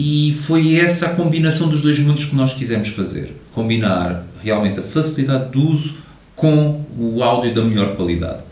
e foi essa combinação dos dois mundos que nós quisemos fazer. Combinar realmente a facilidade de uso com o áudio da melhor qualidade.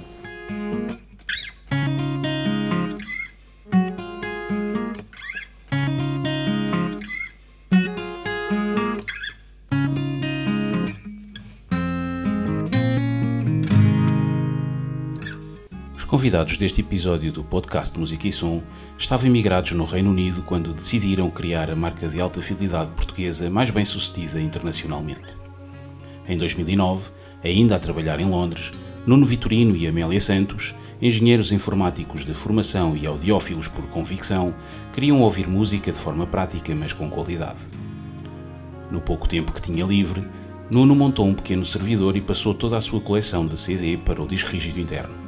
Convidados deste episódio do podcast Música e Som estavam emigrados no Reino Unido quando decidiram criar a marca de alta fidelidade portuguesa mais bem sucedida internacionalmente. Em 2009, ainda a trabalhar em Londres, Nuno Vitorino e Amélia Santos, engenheiros informáticos de formação e audiófilos por convicção, queriam ouvir música de forma prática, mas com qualidade. No pouco tempo que tinha livre, Nuno montou um pequeno servidor e passou toda a sua coleção de CD para o disco rígido interno.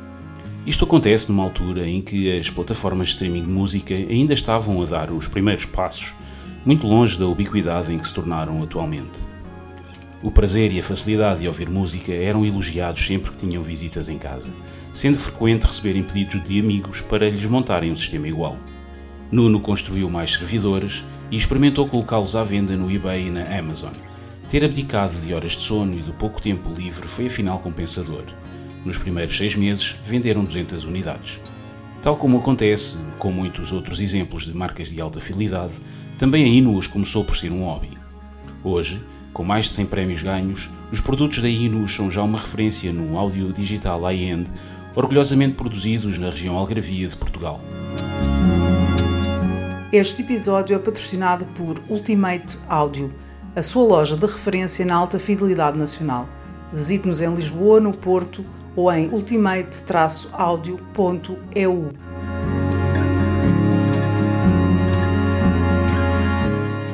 Isto acontece numa altura em que as plataformas de streaming de música ainda estavam a dar os primeiros passos, muito longe da ubiquidade em que se tornaram atualmente. O prazer e a facilidade de ouvir música eram elogiados sempre que tinham visitas em casa, sendo frequente receberem pedidos de amigos para lhes montarem um sistema igual. Nuno construiu mais servidores e experimentou colocá-los à venda no eBay e na Amazon. Ter abdicado de horas de sono e do pouco tempo livre foi afinal compensador, nos primeiros seis meses, venderam 200 unidades. Tal como acontece com muitos outros exemplos de marcas de alta fidelidade, também a Inuos começou por ser um hobby. Hoje, com mais de 100 prémios ganhos, os produtos da Inuos são já uma referência no áudio digital high-end, orgulhosamente produzidos na região Algravia de Portugal. Este episódio é patrocinado por Ultimate Audio, a sua loja de referência na alta fidelidade nacional. Visite-nos em Lisboa, no Porto ou em ultimate-audio.eu.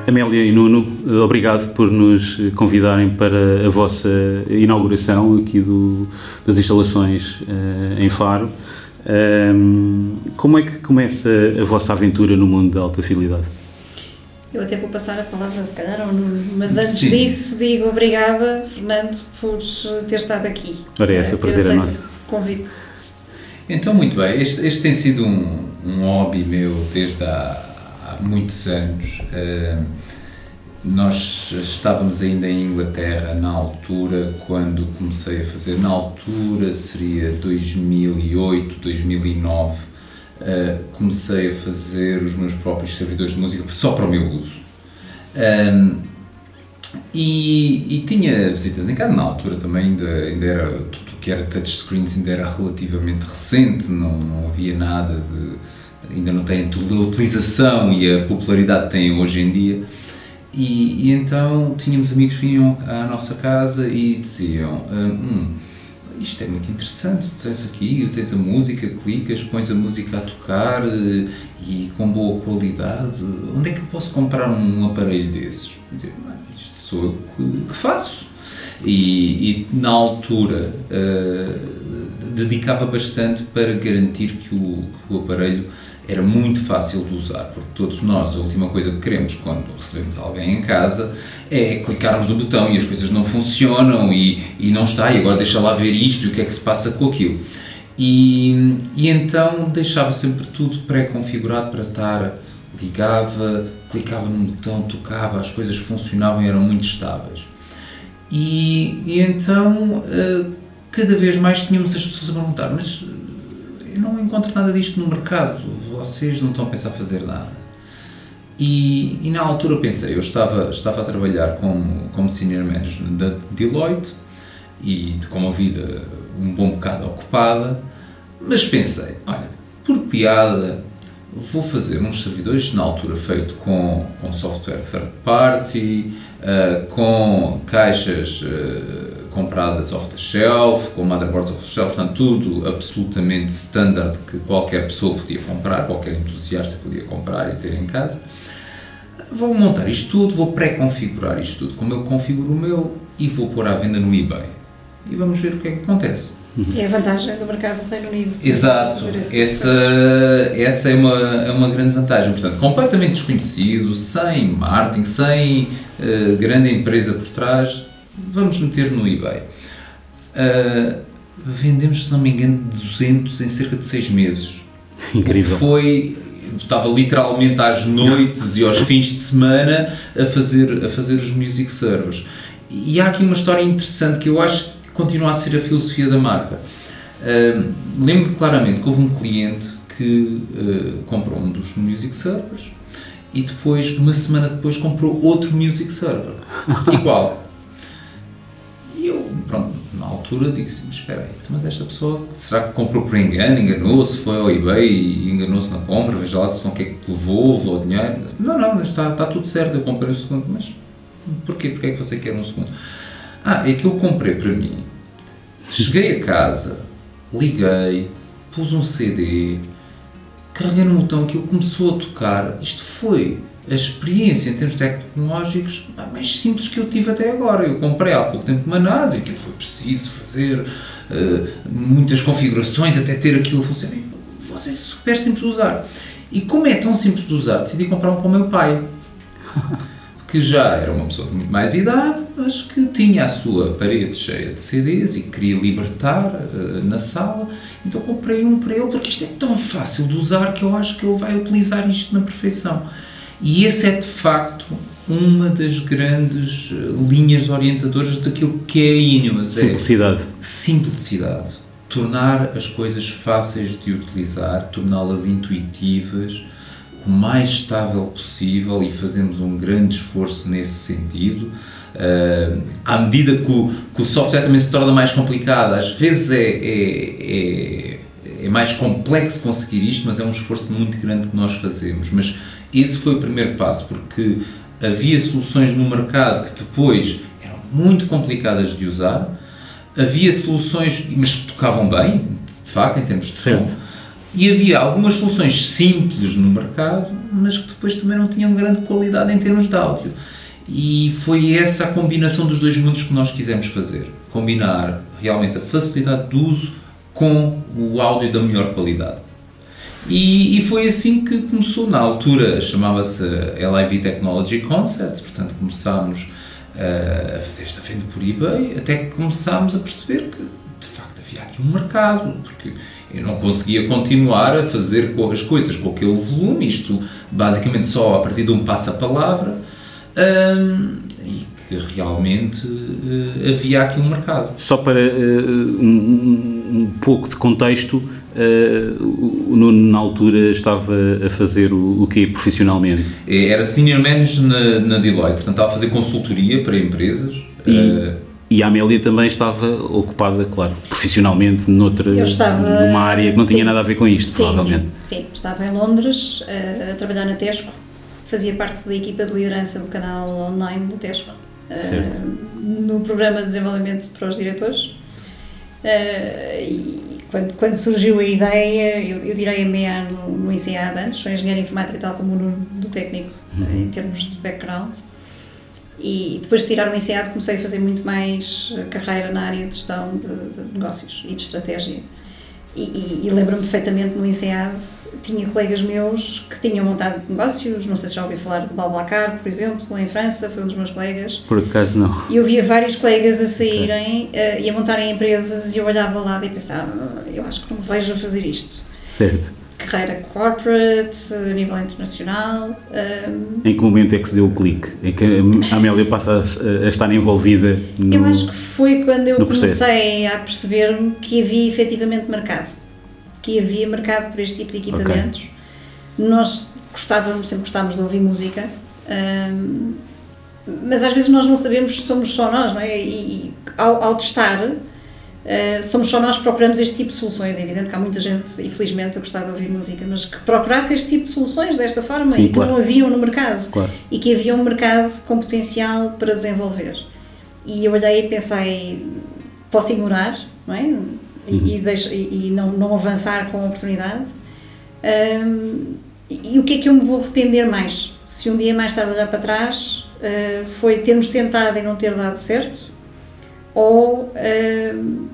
Amélia e Nuno, obrigado por nos convidarem para a vossa inauguração aqui do, das instalações uh, em Faro. Um, como é que começa a vossa aventura no mundo da alta fidelidade? Eu até vou passar a palavra, se calhar, ao Nuno, mas antes Sim. disso digo obrigada, Fernando, por ter estado aqui. Ora, é essa, prazer é nosso. convite. Então, muito bem, este, este tem sido um, um hobby meu desde há, há muitos anos. Uh, nós estávamos ainda em Inglaterra na altura, quando comecei a fazer, na altura seria 2008, 2009 uh, comecei a fazer os meus próprios servidores de música só para o meu uso. Um, e, e, tinha visitas em casa, na altura também ainda, ainda era, tudo o que era touchscreens ainda era relativamente recente, não, não havia nada de, ainda não tem toda a utilização e a popularidade que tem hoje em dia. E, e, então tínhamos amigos que vinham à nossa casa e diziam: hum, isto é muito interessante, tu tens aqui, tens a música, clicas, pões a música a tocar eh, e com boa qualidade, onde é que eu posso comprar um aparelho desses? Dizer, isto sou eu que, que faço. E, e, na altura uh, dedicava bastante para garantir que o, que o aparelho era muito fácil de usar, porque todos nós, a última coisa que queremos quando recebemos alguém em casa é clicarmos no botão e as coisas não funcionam e, e não está, e agora deixa lá ver isto e o que é que se passa com aquilo. E, e então deixava sempre tudo pré-configurado para estar, ligava, clicava no botão, tocava, as coisas funcionavam e eram muito estáveis. E, e então, eh, cada vez mais tínhamos as pessoas a perguntar, mas eu não encontro nada disto no mercado, vocês não estão a pensar fazer nada. E, e, na altura pensei, eu estava, estava a trabalhar como, como senior manager da Deloitte e com uma vida um bom bocado ocupada, mas pensei, olha, por piada, vou fazer uns servidores, na altura feito com, com software third party, uh, com caixas uh, compradas off the shelf, com motherboards off the shelf, portanto, tudo absolutamente standard que qualquer pessoa podia comprar, qualquer entusiasta podia comprar e ter em casa. Vou montar isto tudo, vou pré-configurar isto tudo como eu configuro o meu e vou pôr à venda no eBay. E vamos ver o que é que acontece. É a vantagem do mercado do Reino Unido. Exato, tipo essa, essa é, uma, é uma grande vantagem. Portanto, completamente desconhecido, sem marketing, sem uh, grande empresa por trás, vamos meter no eBay. Uh, vendemos, se não me engano, 200 em cerca de 6 meses. Incrível. Foi, estava literalmente às noites e aos fins de semana a fazer, a fazer os music servers. E há aqui uma história interessante que eu acho que continua a ser a filosofia da marca. Uh, lembro claramente que houve um cliente que uh, comprou um dos music servers e depois, uma semana depois, comprou outro music server. Igual. E eu, pronto, na altura assim, mas espera aí, mas esta pessoa, será que comprou por engano, enganou-se, foi ao eBay e enganou-se na compra, veja lá se não quer que levou, levou dinheiro. Não, não, está, está tudo certo, eu comprei o segundo, mas porquê? Porquê é que você quer um segundo? Ah, é que eu comprei para mim, cheguei a casa, liguei, pus um CD, carreguei no botão, aquilo começou a tocar, isto foi a experiência em termos tecnológicos mais simples que eu tive até agora. Eu comprei há pouco tempo uma NAS e aquilo foi preciso fazer uh, muitas configurações até ter aquilo a funcionar. Você é super simples de usar. E como é tão simples de usar, decidi comprar um para o meu pai. que já era uma pessoa de muito mais idade, mas que tinha a sua parede cheia de CDs e queria libertar uh, na sala. Então comprei um para ele, porque isto é tão fácil de usar que eu acho que ele vai utilizar isto na perfeição. E esse é de facto uma das grandes eh, linhas orientadoras daquilo que é a Ineos. Simplicidade. É simplicidade. Tornar as coisas fáceis de utilizar, torná-las intuitivas, o mais estável possível e fazemos um grande esforço nesse sentido. Uh, à medida que o, que o, software também se torna mais complicado, às vezes é, é, é, é mais complexo conseguir isto, mas é um esforço muito grande que nós fazemos. Mas esse foi o primeiro passo, porque havia soluções no mercado que depois eram muito complicadas de usar, havia soluções, mas que tocavam bem, de facto, em termos de certo. som, e havia algumas soluções simples no mercado, mas que depois também não tinham grande qualidade em termos de áudio. E foi essa a combinação dos dois mundos que nós quisemos fazer. Combinar realmente a facilidade de uso com o áudio da melhor qualidade. E, e, foi assim que começou. Na altura chamava-se LIV Technology Concepts, portanto começámos uh, a fazer esta venda por eBay, até que começámos a perceber que de facto havia aqui um mercado, porque eu não conseguia continuar a fazer as coisas com aquele volume, isto basicamente só a partir de um passo-palavra. Um, e que realmente uh, havia aqui um mercado. Só para uh, um, um, pouco de contexto, uh, o Nuno na altura estava a fazer o, o quê profissionalmente? É, era Senior Manager na, na Deloitte, portanto estava a fazer consultoria para empresas. E, e a Amélia também estava ocupada, claro, profissionalmente noutra, estava, numa área que não sim, tinha nada a ver com isto, sim, provavelmente. Sim, sim, estava em Londres a, a trabalhar na Tesco, fazia parte da equipa de liderança do canal online da Tesco uh, no programa de desenvolvimento para os diretores. Uh, e quando, quando surgiu a ideia, eu, eu direi MBA no, no INSEAD antes, sou engenheiro informática tal como o Nuno do técnico, uhum. em termos de background. E depois de tirar o INSEAD comecei a fazer muito mais carreira na área de gestão de, de negócios e de estratégia. E, e, e lembro-me perfeitamente no INSEAD, tinha colegas meus que tinham montado negócios, não sei se já ouvi falar de Balbacar, por exemplo, em França, foi um dos meus colegas. Por acaso não. E eu via vários colegas a saírem okay. uh, e a montarem empresas e eu olhava lá e pensava, eu acho que não me vejo a fazer isto. Certo carreira corporate, a nível internacional. Um, em que momento é que se deu o clique? Em que a Amélia passa a, a estar envolvida no Eu acho que foi quando eu comecei a perceber que havia efetivamente mercado. Que havia mercado por este tipo de equipamentos. Okay. Nós gostávamos, sempre gostávamos de ouvir música. Um, mas às vezes nós não sabemos se somos só nós, não é? E, e ao, ao testar, Uh, somos só nós que procuramos este tipo de soluções. É evidente que há muita gente, infelizmente, a gostar de ouvir música, mas que procurasse este tipo de soluções desta forma Sim, e que claro. não haviam no mercado. Claro. E que havia um mercado com potencial para desenvolver. E eu olhei e pensei, posso ignorar, não é? E, uhum. e, deixo, e, e não, não avançar com a oportunidade. Um, e, e, o que é que eu me vou arrepender mais? Se um dia mais tarde olhar para trás, uh, foi termos tentado e não ter dado certo? Ou uh,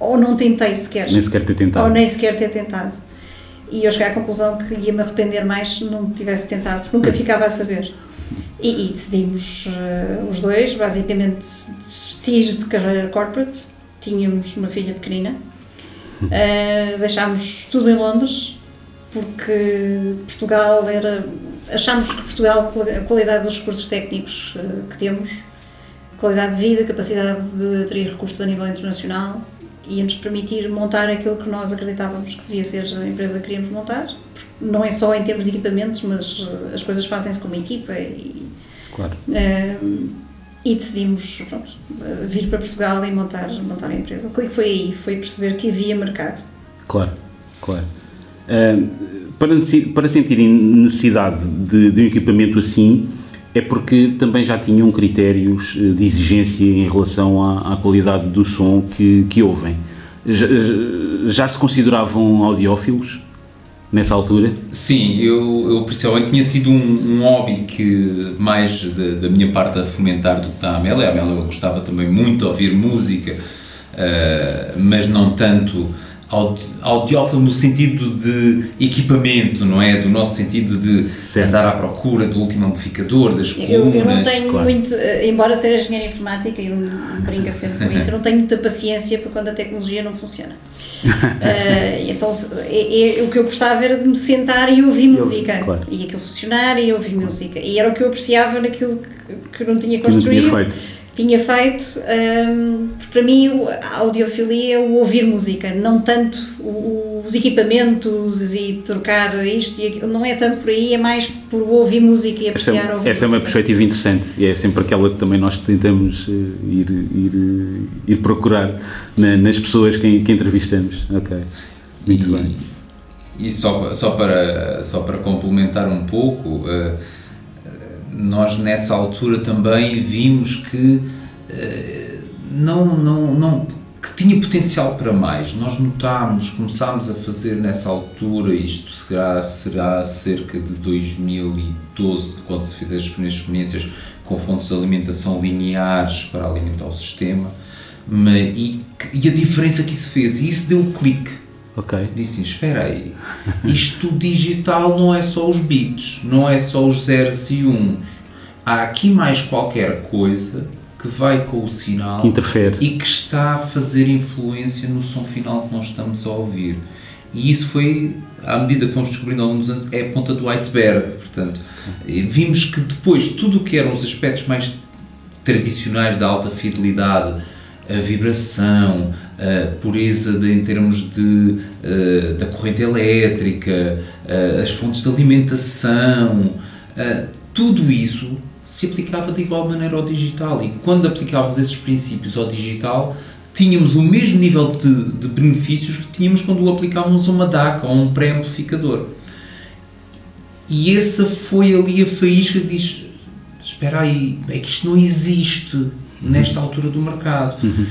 ou não tentei sequer. Nem sequer ter tentado. Ou nem sequer ter tentado. E eu cheguei à conclusão que ia me arrepender mais se não tivesse tentado, porque nunca ficava a saber. E, e decidimos uh, os dois, basicamente, desistir de carreira corporate. Tínhamos uma filha pequenina. Uh, deixámos tudo em Londres porque Portugal era. Achámos que Portugal, a qualidade dos recursos técnicos uh, que temos, qualidade de vida, capacidade de atrair recursos a nível internacional, ia-nos permitir montar aquilo que nós acreditávamos que devia ser a empresa que queríamos montar. Não é só em termos de equipamentos, mas uh, as coisas fazem-se como equipa e. Claro. Uh, e decidimos pronto, vir para Portugal e montar, montar a empresa. O que foi aí? Foi perceber que havia mercado. Claro, claro. Uh, para, para sentirem necessidade de, de um equipamento assim, é porque também já tinham critérios eh, de exigência em relação à, à qualidade do som que, que ouvem. Já, já se consideravam audiófilos? nessa altura? Sim, eu, eu principalmente tinha sido um, um hobby que mais de, da minha parte a fomentar do que da Amélia. A Amélia gostava também muito de ouvir música, uh, mas não tanto audiófilo no sentido de equipamento, não é? Do nosso sentido de certo. andar à procura do último amplificador, das colunas. Eu, eu não tenho claro. muito, eh, embora seja engenheiro informática, eu brinco sempre com isso, eu não tenho muita paciência para quando a tecnologia não funciona. uh, então, é, é, o que eu gostava era de me sentar e ouvir música. Eu, claro. E aquilo funcionar e ouvir claro. música. E era o que eu apreciava naquilo que, que eu não tinha construído. Que não tinha feito tinha feito, um, para mim a audiofilia é o ouvir música, não tanto os equipamentos e trocar isto e aquilo, não é tanto por aí, é mais por ouvir música e apreciar essa, ouvir Essa é uma perspectiva interessante e é sempre aquela que também nós tentamos eh, ir, ir, eh, ir procurar na, nas pessoas que, que entrevistamos. Ok, muito e, bem. E só, só, para, só para complementar um pouco, uh, nós nessa altura também vimos que uh, não, não, não, que tinha potencial para mais. Nós notámos, começámos a fazer nessa altura, isto será, será cerca de 2012, quando se fizer as primeiras experiências com fontes de alimentação lineares para alimentar o sistema, e, e a diferença que isso fez, e isso deu um clique Ok. Disse espera aí, isto digital não é só os bits, não é só os zeros e uns. Há aqui mais qualquer coisa que vai com o sinal que interfere. e que está a fazer influência no som final que nós estamos a ouvir. E isso foi, à medida que fomos descobrindo ao longo dos anos, é a ponta do iceberg. Portanto, vimos que depois tudo o que eram os aspectos mais tradicionais da alta fidelidade, a vibração, a pureza de, em termos de, uh, da corrente elétrica, uh, as fontes de alimentação, uh, tudo isso se aplicava de igual maneira ao digital. E quando aplicávamos esses princípios ao digital, tínhamos o mesmo nível de, de benefícios que tínhamos quando aplicávamos uma DAC ou um pré-amplificador. E essa foi ali a faísca que diz: espera aí, é que isto não existe nesta altura do mercado. Uhum.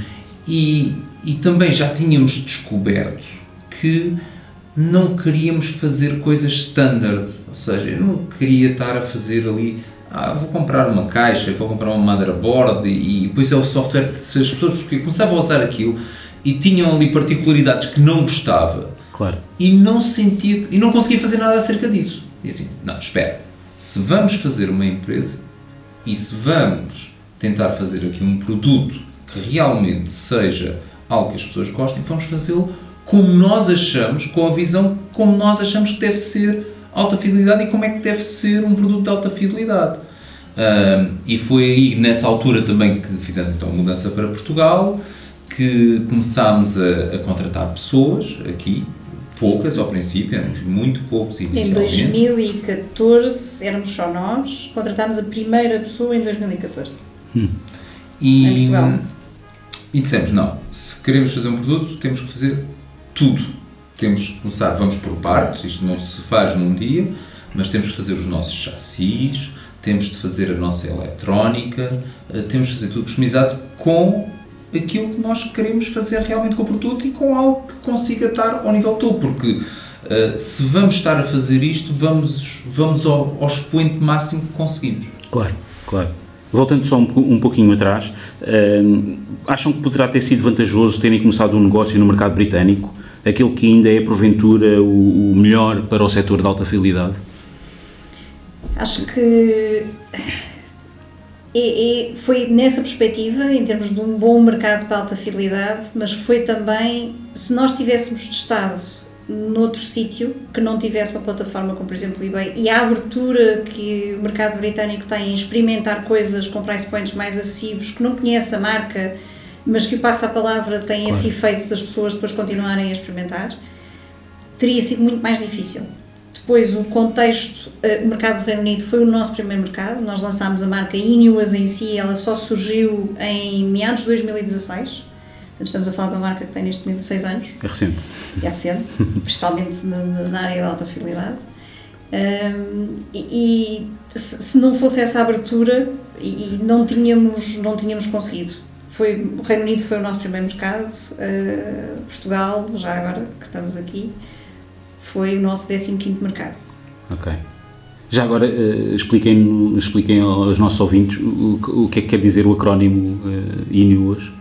E, e também já tínhamos descoberto que não queríamos fazer coisas standard, ou seja, eu não queria estar a fazer ali, ah, vou comprar uma caixa, vou comprar uma motherboard e, e depois é o software que as pessoas porque começavam a usar aquilo e tinham ali particularidades que não gostava claro. e não sentia e não conseguia fazer nada acerca disso. E assim, não, espera, se vamos fazer uma empresa e se vamos tentar fazer aqui um produto que realmente seja algo que as pessoas gostem, vamos fazê-lo como nós achamos, com a visão como nós achamos que deve ser alta fidelidade e como é que deve ser um produto de alta fidelidade. Uh, e foi aí nessa altura também que fizemos então a mudança para Portugal, que começámos a, a contratar pessoas aqui, poucas ao princípio, éramos muito poucos inicialmente. Em 2014 éramos só nós, contratámos a primeira pessoa em 2014. Hum. E, em Portugal. E dissemos, não, se queremos fazer um produto, temos que fazer tudo. Temos que começar, vamos por partes, isto não se faz num dia, mas temos que fazer os nossos chassis, temos de fazer a nossa eletrónica, eh, temos de fazer tudo customizado com aquilo que nós queremos fazer realmente com o produto e com algo que consiga estar ao nível topo, porque uh, se vamos estar a fazer isto, vamos, vamos ao, ao expoente máximo que conseguimos. Claro, claro. Voltando só um, um pouquinho atrás, uh, acham que poderá ter sido vantajoso terem começado um negócio no mercado britânico, aquele que ainda é porventura o, o melhor para o setor de alta fidelidade? Acho que é, é, foi nessa perspectiva, em termos de um bom mercado para alta fidelidade, mas foi também, se nós tivéssemos testado noutro sítio que não tivesse uma plataforma como, por exemplo, o eBay e a abertura que o mercado britânico tem em experimentar coisas com price points mais acessíveis, que não conhece a marca, mas que o passa a palavra tem claro. esse efeito das pessoas depois continuarem a experimentar, teria sido muito mais difícil. Depois, o contexto, eh, o mercado do Reino Unido foi o nosso primeiro mercado. Nós lançámos a marca Inuas em si, ela só surgiu em meados de 2016 estamos a falar de uma marca que tem neste momento 6 anos. É recente. É recente, principalmente na, área da alta fidelidade. Um, e, e se, não fosse essa abertura, e, e, não, tínhamos, não tínhamos conseguido. Foi, o Reino Unido foi o nosso primeiro mercado, uh, Portugal, já agora que estamos aqui, foi o nosso 15 mercado. Ok. Já agora, uh, expliquem, expliquem aos nossos ouvintes o, o que é que quer dizer o acrónimo uh, INUAS.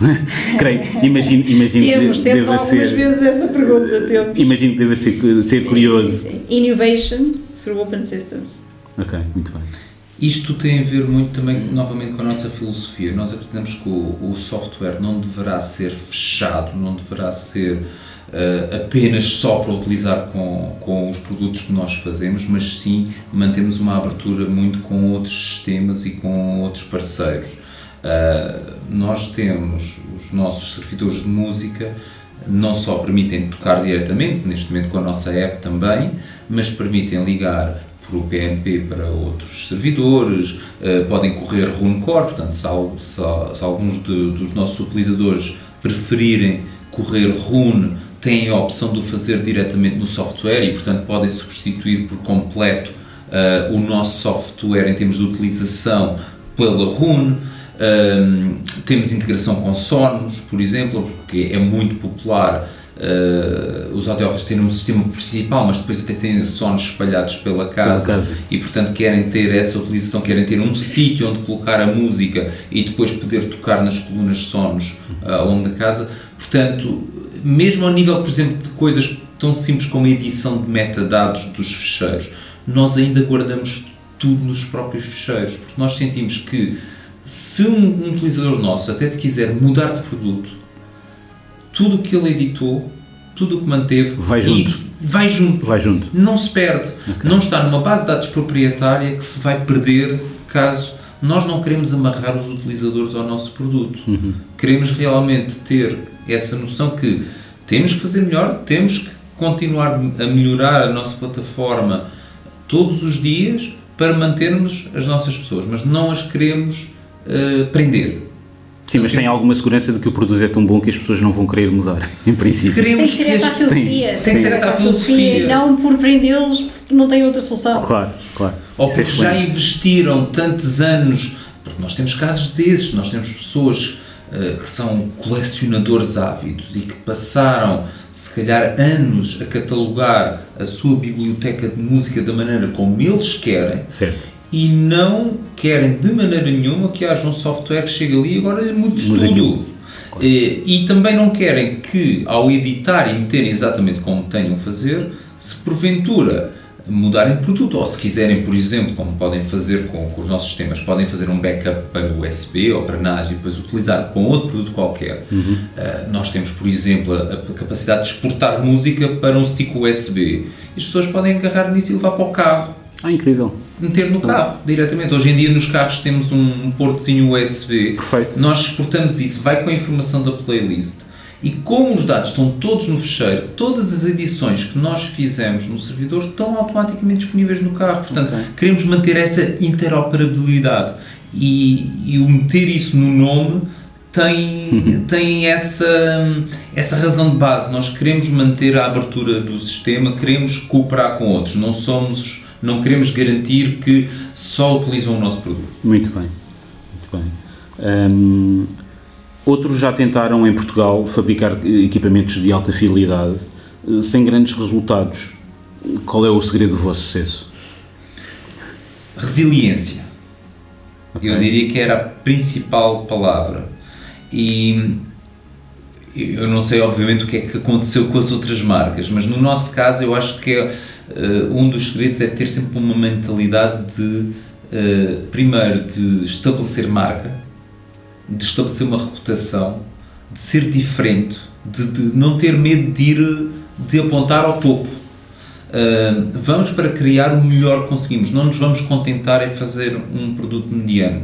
Creio, imagino, imagino temos, que temos algumas ser, vezes essa pergunta, temos. Imagino que deva ser, ser sim, curioso. Sim, sim. Innovation through Open Systems. Ok, muito bem. Isto tem a ver muito também, novamente, com a nossa filosofia. Nós acreditamos que o, o software não deverá ser fechado, não deverá ser uh, apenas só para utilizar com, com os produtos que nós fazemos, mas sim mantemos uma abertura muito com outros sistemas e com outros parceiros. Uh, nós temos os nossos servidores de música não só permitem tocar diretamente, neste momento com a nossa app também, mas permitem ligar por o PNP para outros servidores, uh, podem correr RuneCore, portanto, se, se, se alguns de, dos nossos utilizadores preferirem correr Rune, têm a opção de o fazer diretamente no software e, portanto, podem substituir por completo uh, o nosso software em termos de utilização pela Rune. Um, temos integração com Sonos, por exemplo, porque é muito popular uh, os audiófilos terem um sistema principal, mas depois até têm Sonos espalhados pela casa, pela casa, e, portanto, querem ter essa utilização, querem ter um sítio onde colocar a música e depois poder tocar nas colunas Sonos uh, ao longo da casa. Portanto, mesmo ao nível, por exemplo, de coisas tão simples como a edição de metadados dos fecheiros, nós ainda guardamos tudo nos próprios fecheiros, porque nós sentimos que se um, um utilizador nosso até te quiser mudar de produto, tudo o que ele editou, tudo o que manteve, vai junto. vai junto. Vai junto. Não se perde. Okay. Não está numa base de dados proprietária que se vai perder caso nós não queremos amarrar os utilizadores ao nosso produto. Uhum. Queremos realmente ter essa noção que temos que fazer melhor, temos que continuar a melhorar a nossa plataforma todos os dias para mantermos as nossas pessoas, mas não as queremos uh, prender. Sim, mas tem alguma segurança de que o produto é tão bom que as pessoas não vão querer mudar, em princípio. Queremos tem que ser essa a filosofia. Tem, que ser essa a filosofia. Não por prendê-los porque não tem outra solução. Claro, claro. Ou Isso é porque é já investiram tantos anos, porque nós temos casos desses, nós temos pessoas uh, que são colecionadores ávidos e que passaram, se calhar, anos a catalogar a sua biblioteca de música da maneira como eles querem. Certo e não querem de maneira nenhuma que haja um software que chegue ali e agora mude tudo. E, e também não querem que, ao editar e meterem exatamente como tenham a fazer, se porventura mudarem de produto, ou se quiserem, por exemplo, como podem fazer com, com, os nossos sistemas, podem fazer um backup para o USB ou para NAS e depois utilizar com outro produto qualquer. Uhum. Uh, nós temos, por exemplo, a, a, capacidade de exportar música para um stick USB. As pessoas podem agarrar nisso e levar para o carro ah, incrível. Meter no carro, diretamente. Hoje em dia nos carros temos um, portozinho USB. Perfeito. Nós exportamos isso, vai com a informação da playlist. E como os dados estão todos no fecheiro, todas as edições que nós fizemos no servidor estão automaticamente disponíveis no carro. Portanto, okay. queremos manter essa interoperabilidade. E, e o meter isso no nome tem, tem essa, essa razão de base. Nós queremos manter a abertura do sistema, queremos cooperar com outros. Não somos não queremos garantir que só utilizam o nosso produto. Muito bem, muito bem. Um, outros já tentaram em Portugal fabricar equipamentos de alta fidelidade eh, sem grandes resultados. Qual é o segredo do vosso sucesso? Resiliência. Okay. Eu diria que era a principal palavra. E eu não sei, obviamente, o que é que aconteceu com as outras marcas, mas no nosso caso eu acho que é uh, um dos segredos é ter sempre uma mentalidade de, uh, primeiro, de estabelecer marca, de estabelecer uma reputação, de ser diferente, de, de não ter medo de ir de apontar ao topo. Uh, vamos para criar o melhor que conseguimos. Não nos vamos contentar em fazer um produto mediano.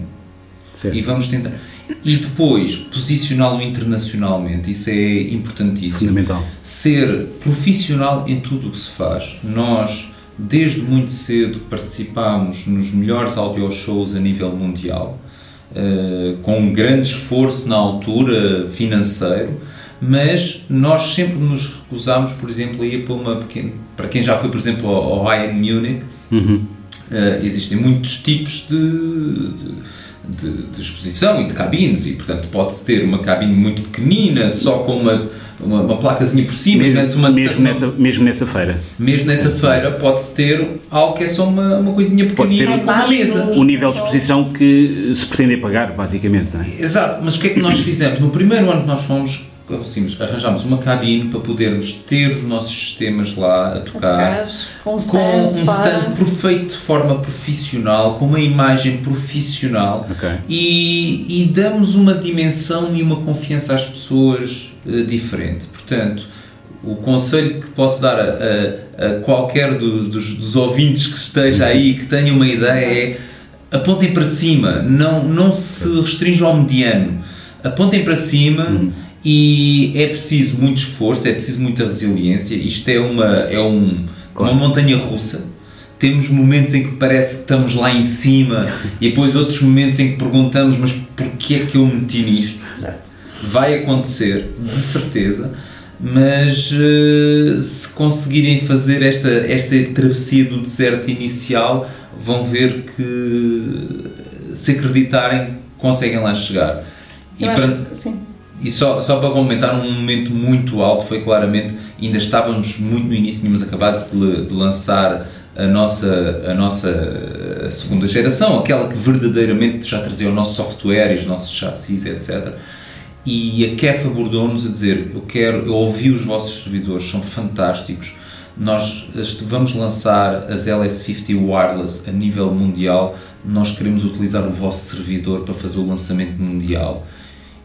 Certo. E vamos tentar. E depois, posicioná-lo internacionalmente, isso é importantíssimo. Fundamental. Ser profissional em tudo o que se faz. Nós, desde muito cedo, participámos nos melhores audio shows a nível mundial, uh, com um grande esforço na altura financeiro, mas nós sempre nos recusámos, por exemplo, a ir para uma pequena. Para quem já foi, por exemplo, ao Ryan Munich, uhum. uh, existem muitos tipos de, de de, de, exposição e de cabines e portanto pode-se ter uma cabine muito pequenina só com uma, uma, uma placazinha por cima mesmo, uma, mesmo, nessa, mesmo nessa feira mesmo nessa feira pode-se ter algo que é só uma, uma coisinha pequenina pode ser uma mesa o nível de exposição que se pretende pagar basicamente é? exato, mas o que é que nós fizemos? no primeiro ano que nós fomos conseguimos, arranjámos uma cabine para podermos ter os nossos sistemas lá a tocar, a tocar com um stand, com um stand perfeito de forma profissional, com uma imagem profissional okay. e, e, damos uma dimensão e uma confiança às pessoas uh, diferente. Portanto, o conselho que posso dar a, a, a qualquer do, dos, dos, ouvintes que esteja aí que tenha uma ideia é apontem para cima, não, não se restringam ao mediano, apontem para cima. Uhum e é preciso muito esforço, é preciso muita resiliência. Isto é uma, é um, claro. uma montanha russa. Temos momentos em que parece que estamos lá em cima e depois outros momentos em que perguntamos: mas porquê é que eu meti nisto? Vai acontecer, de certeza, mas uh, se conseguirem fazer esta, esta travessia do deserto inicial, vão ver que se acreditarem, conseguem lá chegar. Eu e para, sim e só, só para comentar, um momento muito alto foi claramente, ainda estávamos muito no início, tínhamos acabado de, de lançar a nossa, a nossa segunda geração, aquela que verdadeiramente já trazia o nosso software e os nossos chassis, etc. E a KEF abordou-nos a dizer: Eu quero, eu ouvi os vossos servidores, são fantásticos. Nós vamos lançar as LS50 wireless a nível mundial. Nós queremos utilizar o vosso servidor para fazer o lançamento mundial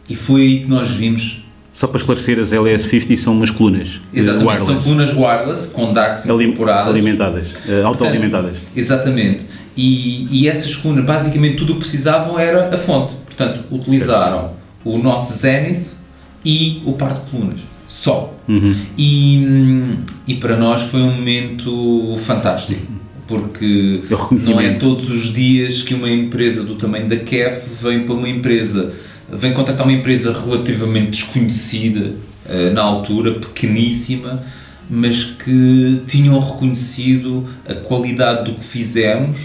e foi aí que nós vimos. Só para esclarecer, as LS50 são umas colunas. Exatamente, wireless. são colunas wireless com DACs incorporadas. Alimentadas, uh, autoalimentadas. Exatamente. E, e essas colunas, basicamente tudo o que precisavam era a fonte. Portanto, utilizaram certo. o nosso Zenith e o par de colunas. Só. Uhum. E, e para nós foi um momento fantástico porque não é todos os dias que uma empresa do tamanho da KEF vem para uma empresa vem contactar uma empresa relativamente desconhecida uh, na altura, pequeníssima, mas que tinham reconhecido a qualidade do que fizemos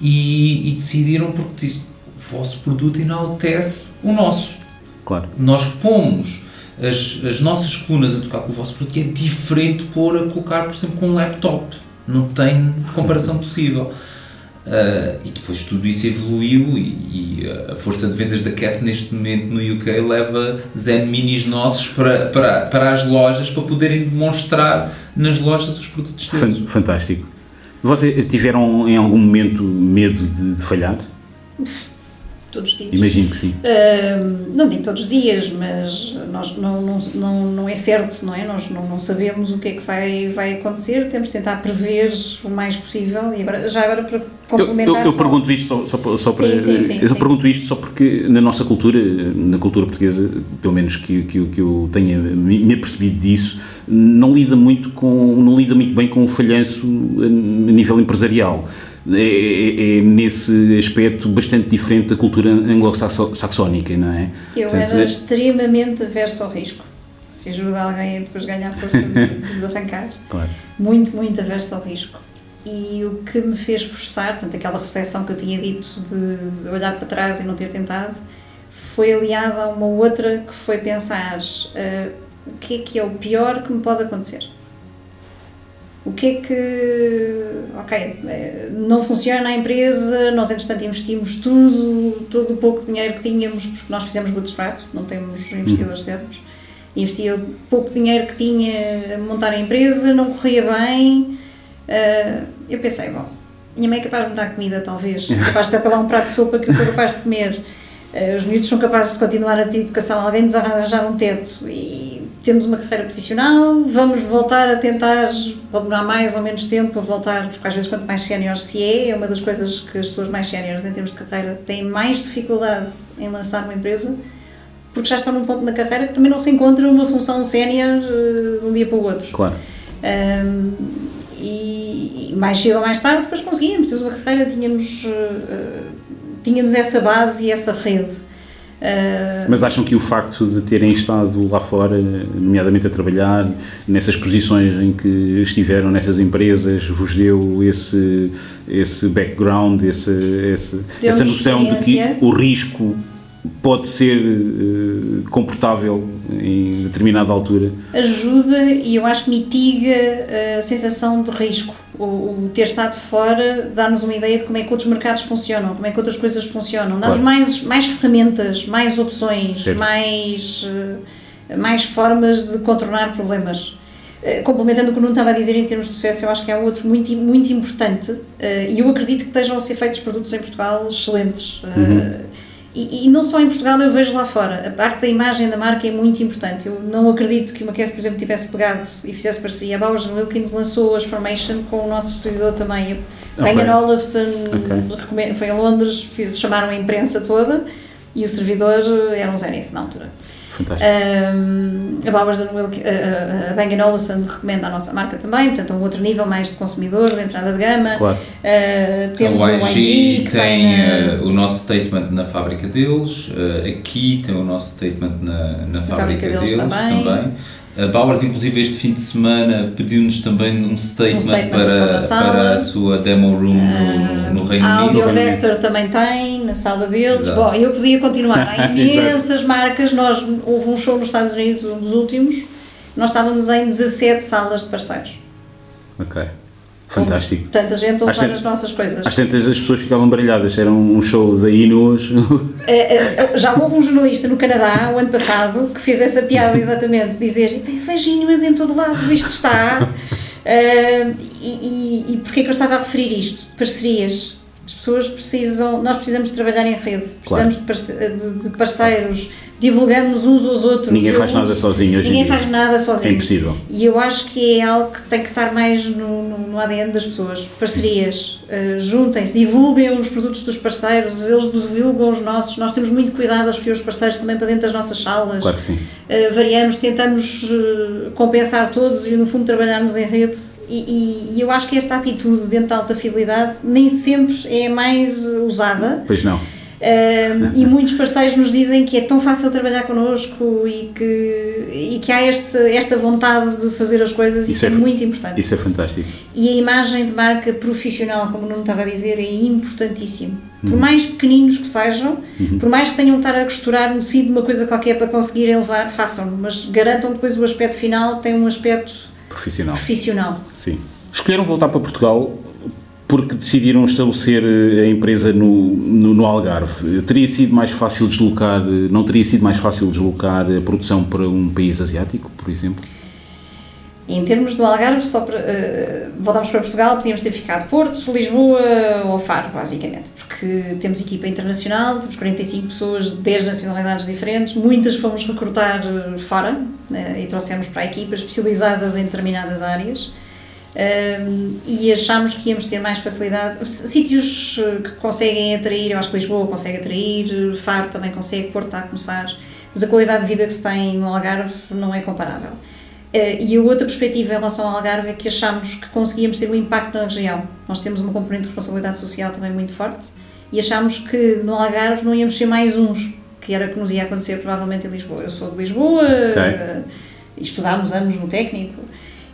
e, e decidiram porque disse, o vosso produto enaltece o nosso. Claro. Nós pomos as, as nossas colunas a tocar com o vosso produto e é diferente por a colocar, por exemplo, com um laptop. Não tem comparação possível. Uh, e depois tudo isso evoluiu e, e, a força de vendas da CAF neste momento no UK leva Zen Minis nossos para, para, para as lojas para poderem demonstrar nas lojas os produtos deles. Fantástico. Vocês tiveram em algum momento medo de, de falhar? todos os dias. Imagino que sim. Uh, não digo todos os dias, mas nós não, não, não, não é certo, não é? Nós não, não sabemos o que é que vai, vai acontecer, temos de tentar prever o mais possível e agora, já agora para complementar. Eu, eu, eu pergunto isto só, só, só para. Sim, sim, sim, eu pergunto isto só porque na nossa cultura, na cultura portuguesa, pelo menos que, que, que eu tenha me apercebido disso, não lida muito com, não lida muito bem com o falhanço a nível empresarial é, é, é, nesse aspecto bastante diferente da cultura anglo-saxónica, não é? Eu Portanto, era é... extremamente averso ao risco. Se ajuda alguém a depois ganhar força de, de arrancar. Claro. Muito, muito averso ao risco. E o que me fez forçar, portanto, aquela reflexão que eu tinha dito de, de olhar para trás e não ter tentado, foi aliada a uma outra que foi pensar uh, o que é que é o pior que me pode acontecer o que é que, ok, eh, não funciona a empresa, nós entretanto investimos tudo, todo o pouco dinheiro que tínhamos, porque nós fizemos bootstrap, não temos investidores uhum. externos, investia pouco dinheiro que tinha a montar a empresa, não corria bem, uh, eu pensei, bom, minha mãe é capaz de me dar comida talvez, é capaz de ter um prato de sopa que eu sou capaz de comer, uh, os miúdos são capazes de continuar a ter educação, alguém nos arranjar um teto e temos uma carreira profissional, vamos voltar a tentar, pode demorar mais ou menos tempo a voltar, porque às vezes quanto mais sénior se é, é uma das coisas que as pessoas mais séniores em termos de carreira têm mais dificuldade em lançar uma empresa, porque já estão num ponto na carreira que também não se encontra uma função sénior uh, de um dia para o outro. Claro. Um, e, e, mais cedo ou mais tarde depois conseguíamos, tínhamos uma carreira, tínhamos, uh, tínhamos essa base e essa rede. Uh, Mas acham que o facto de terem estado lá fora, nomeadamente a trabalhar, nessas posições em que estiveram nessas empresas, vos deu esse, esse background, esse, esse essa noção de que o risco pode ser uh, comportável em determinada altura? Ajuda e eu acho que mitiga a sensação de risco. O, o ter estado fora dá-nos uma ideia de como é que outros mercados funcionam, como é que outras coisas funcionam, dá-nos claro. mais, mais ferramentas, mais opções, mais, uh, mais formas de contornar problemas. Uh, complementando o que o Nuno estava a dizer em termos de sucesso, eu acho que é um outro muito, muito importante e eu acredito que estejam a ser feitos produtos em Portugal excelentes. Uhum e, e, não só em Portugal, eu vejo lá fora. A parte da imagem da marca é muito importante. Eu não acredito que uma Kef, por exemplo, tivesse pegado e fizesse parecer. A Bowers Wilkins lançou as Formation com o nosso servidor também. Ah, Megan Olafson okay. foi a Londres, fiz, chamaram a imprensa toda e o servidor era um Zenith na altura. Fantástico. Um, a Bowers a, a Bang Olufsen recomenda a nossa marca também, portanto, a um outro nível mais de consumidor, de entrada de gama. Claro. Uh, temos o YG, YG que tem, tem uh, o nosso statement na fábrica deles, uh, aqui tem o nosso statement na, na fábrica, fábrica deles, deles também. também. A Bowers, inclusive, este fim de semana pediu-nos também um statement, um statement para, para a sua demo room no, no Reino a Unido. A Audio Vector também tem, na sala deles. Exato. Bom, eu podia continuar. Há imensas marcas. Nós, houve um show nos Estados Unidos, um dos últimos, nós estávamos em 17 salas de parceiros. Ok. Fantástico. Tanta gente a usar as nossas coisas. Às tantas as pessoas ficavam baralhadas, era um show da Inuas. É, é, já houve um jornalista no Canadá, o ano passado, que fez essa piada exatamente, dizer vejo Inuas em todo lado, isto está. Uh, e, e, e porquê que eu estava a referir isto? Parcerias. As pessoas precisam, nós precisamos trabalhar em rede, precisamos claro. de, parceiros divulgamos uns aos outros. Ninguém faz nada sozinho hoje Ninguém faz nada sozinho. É impossível. E eu acho que é algo que tem que estar mais no, no, no ADN das pessoas. Parcerias, uh, juntem-se, divulguem os produtos dos parceiros, eles divulgam os nossos. Nós temos muito cuidado a escolher os parceiros também para dentro das nossas salas. Claro que sim. Uh, variamos, tentamos uh, compensar todos e no fundo trabalharmos em rede. E, e, e, eu acho que esta atitude dentro da alta fidelidade nem sempre é mais usada. Pois não e muitos parceiros nos dizem que é tão fácil trabalhar connosco e que, e que há este, esta vontade de fazer as coisas, isso, isso é, é, muito importante. Isso é fantástico. E a imagem de marca profissional, como o Nuno estava a dizer, é importantíssimo. Por uhum. mais pequeninos que sejam, uhum. por mais que tenham de estar a costurar no sítio de uma coisa qualquer para conseguirem levar, façam, mas garantam depois o aspecto final tem um aspecto profissional. profissional. Sim. Escolheram voltar para Portugal porque decidiram estabelecer eh, a empresa no, no, no, Algarve. Teria sido mais fácil deslocar, eh, não teria sido mais fácil deslocar a produção para um país asiático, por exemplo? Em termos do Algarve, só para, uh, voltamos para Portugal, podíamos ter ficado Porto, Lisboa ou Faro, basicamente, porque temos equipa internacional, temos 45 pessoas de 10 nacionalidades diferentes, muitas fomos recrutar fora uh, e trouxemos para a equipa especializadas em determinadas áreas um, e achámos que íamos ter mais facilidade. Sítios eh, que conseguem atrair, eu acho que Lisboa consegue atrair, Faro também consegue, Porto está a começar, mas a qualidade de vida que se tem no Algarve não é comparável. Uh, e a outra perspectiva em relação ao Algarve é que achamos que conseguíamos ter um impacto na região. Nós temos uma componente de responsabilidade social também muito forte e achamos que no Algarve não íamos ser mais uns, que era o que nos ia acontecer provavelmente em Lisboa. Eu sou de Lisboa, okay. uh, estudámos anos no técnico,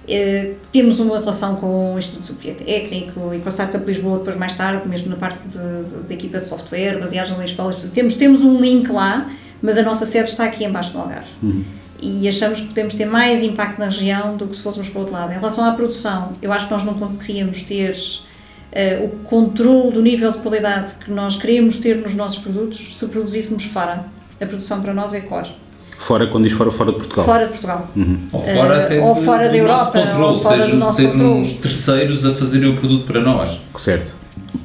eh, temos uma relação com o Instituto Superior Técnico e com a Startup Lisboa, depois mais tarde, mesmo na parte da equipa de software, baseados em Lisboa. Temos, temos um link lá, mas a nossa sede está aqui embaixo no Algarve. Uhum. E achamos que podemos ter mais impacto na região do que se fôssemos para o outro lado. Em relação à produção, eu acho que nós não conseguíamos ter uh, o controle do nível de qualidade que nós queremos ter nos nossos produtos se produzíssemos fora. A produção para nós é core. Fora, quando diz fora, fora de Portugal. Fora de Portugal. Uhum. Ou fora uh, até ou fora da Europa, controle, ou fora sejam, do nosso sejam os terceiros a fazerem o produto para nós. Certo.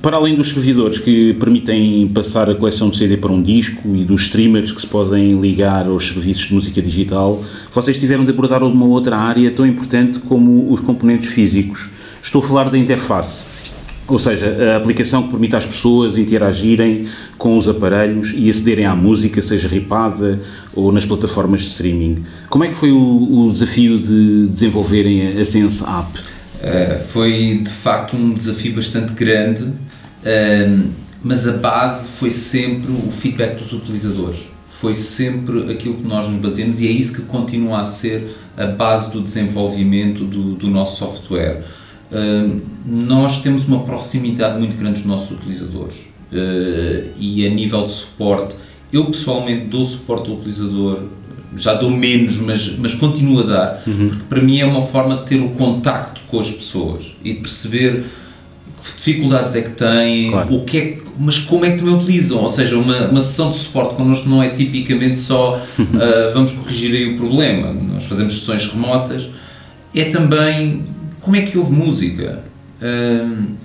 Para além dos servidores que permitem passar a coleção de CD para um disco e dos streamers que se podem ligar aos serviços de música digital, vocês tiveram de abordar uma outra área tão importante como os componentes físicos. Estou a falar da interface. Ou seja, a aplicação que permite às pessoas interagirem com os aparelhos e acederem à música, seja ripada ou nas plataformas de streaming. Como é que foi o, o desafio de desenvolverem a Sense App? Uh, foi de facto um desafio bastante grande, uh, mas a base foi sempre o feedback dos utilizadores. Foi sempre aquilo que nós nos baseamos e é isso que continua a ser a base do desenvolvimento do, do nosso software nós temos uma proximidade muito grande dos nossos utilizadores uh, e a nível de suporte, eu pessoalmente dou suporte ao utilizador, já dou menos, mas, mas continuo a dar, uhum. porque para mim é uma forma de ter o contacto com as pessoas e de perceber que dificuldades é que têm, claro. o que é mas como é que também utilizam, ou seja, uma, uma sessão de suporte connosco não é tipicamente só uh, vamos corrigir aí o problema, nós fazemos sessões remotas, é também como é que houve música? Um,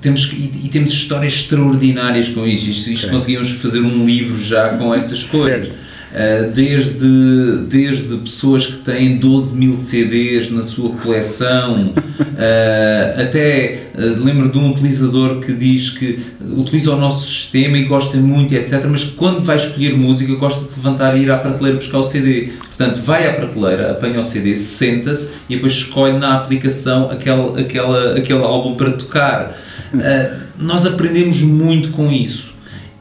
temos, e, e, temos histórias extraordinárias com isso. Isto, isto okay. conseguimos fazer um livro já com essas coisas. Certo. Uh, desde, desde pessoas que têm 12 mil CDs na sua coleção, uh, até uh, lembro de um utilizador que diz que utiliza o nosso sistema e gosta muito, etc. Mas quando vai escolher música, gosta de levantar e ir à prateleira buscar o CD. Portanto, vai à prateleira, apanha o CD, senta-se e depois escolhe na aplicação aquele, aquela, aquele álbum para tocar. nós aprendemos muito com isso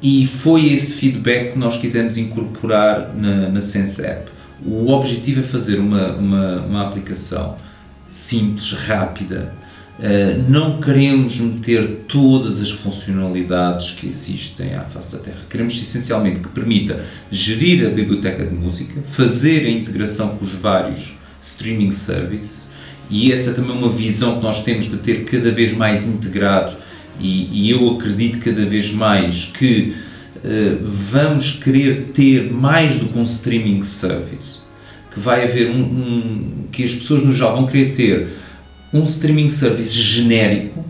e foi esse feedback que nós quisemos incorporar na, na Sense App. O objetivo é fazer uma, uma, uma aplicação simples, rápida. Uh, não queremos meter todas as funcionalidades que existem à face da Terra. Queremos essencialmente que permita gerir a biblioteca de música, fazer a integração com os vários streaming services e essa é também uma visão que nós temos de ter cada vez mais integrado e, e eu acredito cada vez mais que uh, vamos querer ter mais do que um streaming service, que vai haver um, um que as pessoas no geral vão querer ter um streaming service genérico,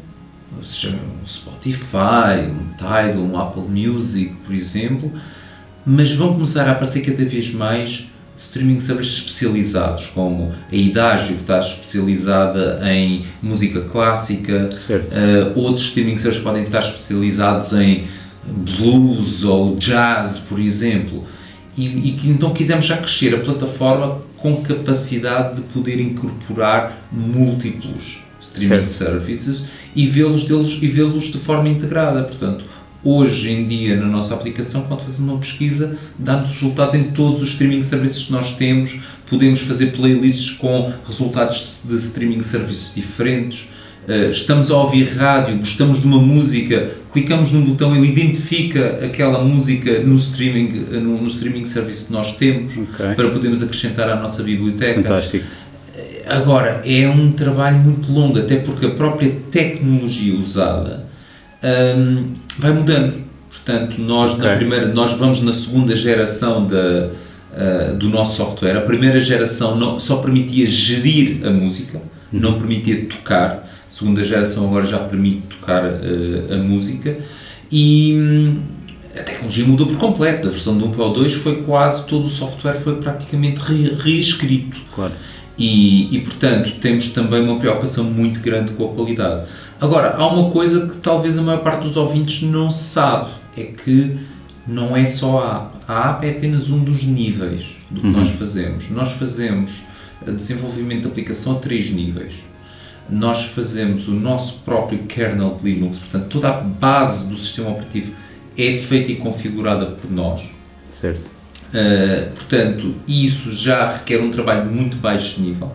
ou seja, um Spotify, um Tidal, um Apple Music, por exemplo, mas vão começar a aparecer cada vez mais streaming services especializados, como a Idágio, que está especializada em música clássica, uh, outros streaming services podem estar especializados em blues ou jazz, por exemplo. E, e então quisemos já crescer a plataforma com capacidade de poder incorporar múltiplos streaming certo. services e vê-los vê-los de forma integrada. Portanto, Hoje em dia, na nossa aplicação, quando fazemos uma pesquisa, dá-nos resultados em todos os streaming services que nós temos. Podemos fazer playlists com resultados de streaming services diferentes. Uh, estamos a ouvir rádio, gostamos de uma música, clicamos num botão, ele identifica aquela música no streaming, no, no streaming service que nós temos okay. para podermos acrescentar à nossa biblioteca. Fantástico. Agora, é um trabalho muito longo, até porque a própria tecnologia usada um, vai mudando. Portanto, nós, okay. na primeira, nós vamos na segunda geração da, uh, do nosso software. A primeira geração não, só permitia gerir a música, uhum. não permitia tocar. A segunda geração agora já permite tocar uh, a música. E hum, a tecnologia mudou por completo. Da versão do 1 para o 2 foi quase todo o software foi praticamente re, reescrito. Claro. E, e, portanto, temos também uma preocupação muito grande com a qualidade. Agora, há uma coisa que talvez a maior parte dos ouvintes não sabe, é que não é só a app. A app é apenas um dos níveis do que uhum. nós fazemos. Nós fazemos desenvolvimento de aplicação a três níveis. Nós fazemos o nosso próprio kernel de Linux, portanto, toda a base do sistema operativo é feita e configurada por nós. Certo. Uh, portanto, isso já requer um trabalho muito baixo nível.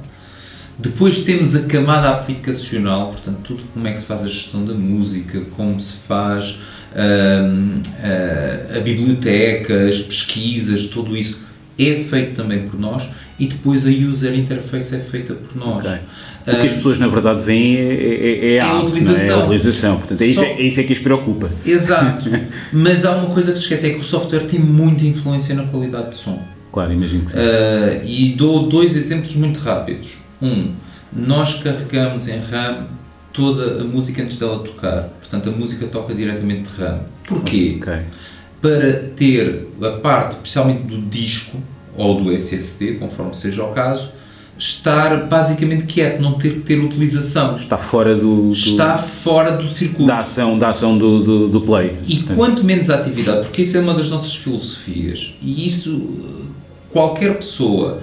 Depois temos a camada aplicacional, portanto, tudo como é que se faz a gestão da música, como se faz uh, uh, a biblioteca, as pesquisas, tudo isso é feito também por nós e depois a user interface é feita por nós. Okay. O que as pessoas na verdade veem é, é, é, a, é a utilização. É a utilização. Portanto, é, isso, é, é isso é que as preocupa. Exato. Mas há uma coisa que se esquece, é que o software tem muita influência na qualidade de som. Claro, imagino que sim. Uh, e dou dois exemplos muito rápidos. Um, nós carregamos em RAM toda a música antes dela tocar. Portanto, a música toca diretamente de RAM. Porquê? Ok. Para ter a parte, especialmente do disco ou do SSD, conforme seja o caso, estar basicamente quieto, não ter que ter utilização. Está fora do, do- Está fora do circuito. da ação, da ação do, do, do play. E quanto menos atividade, porque isso é uma das nossas filosofias, e isso qualquer pessoa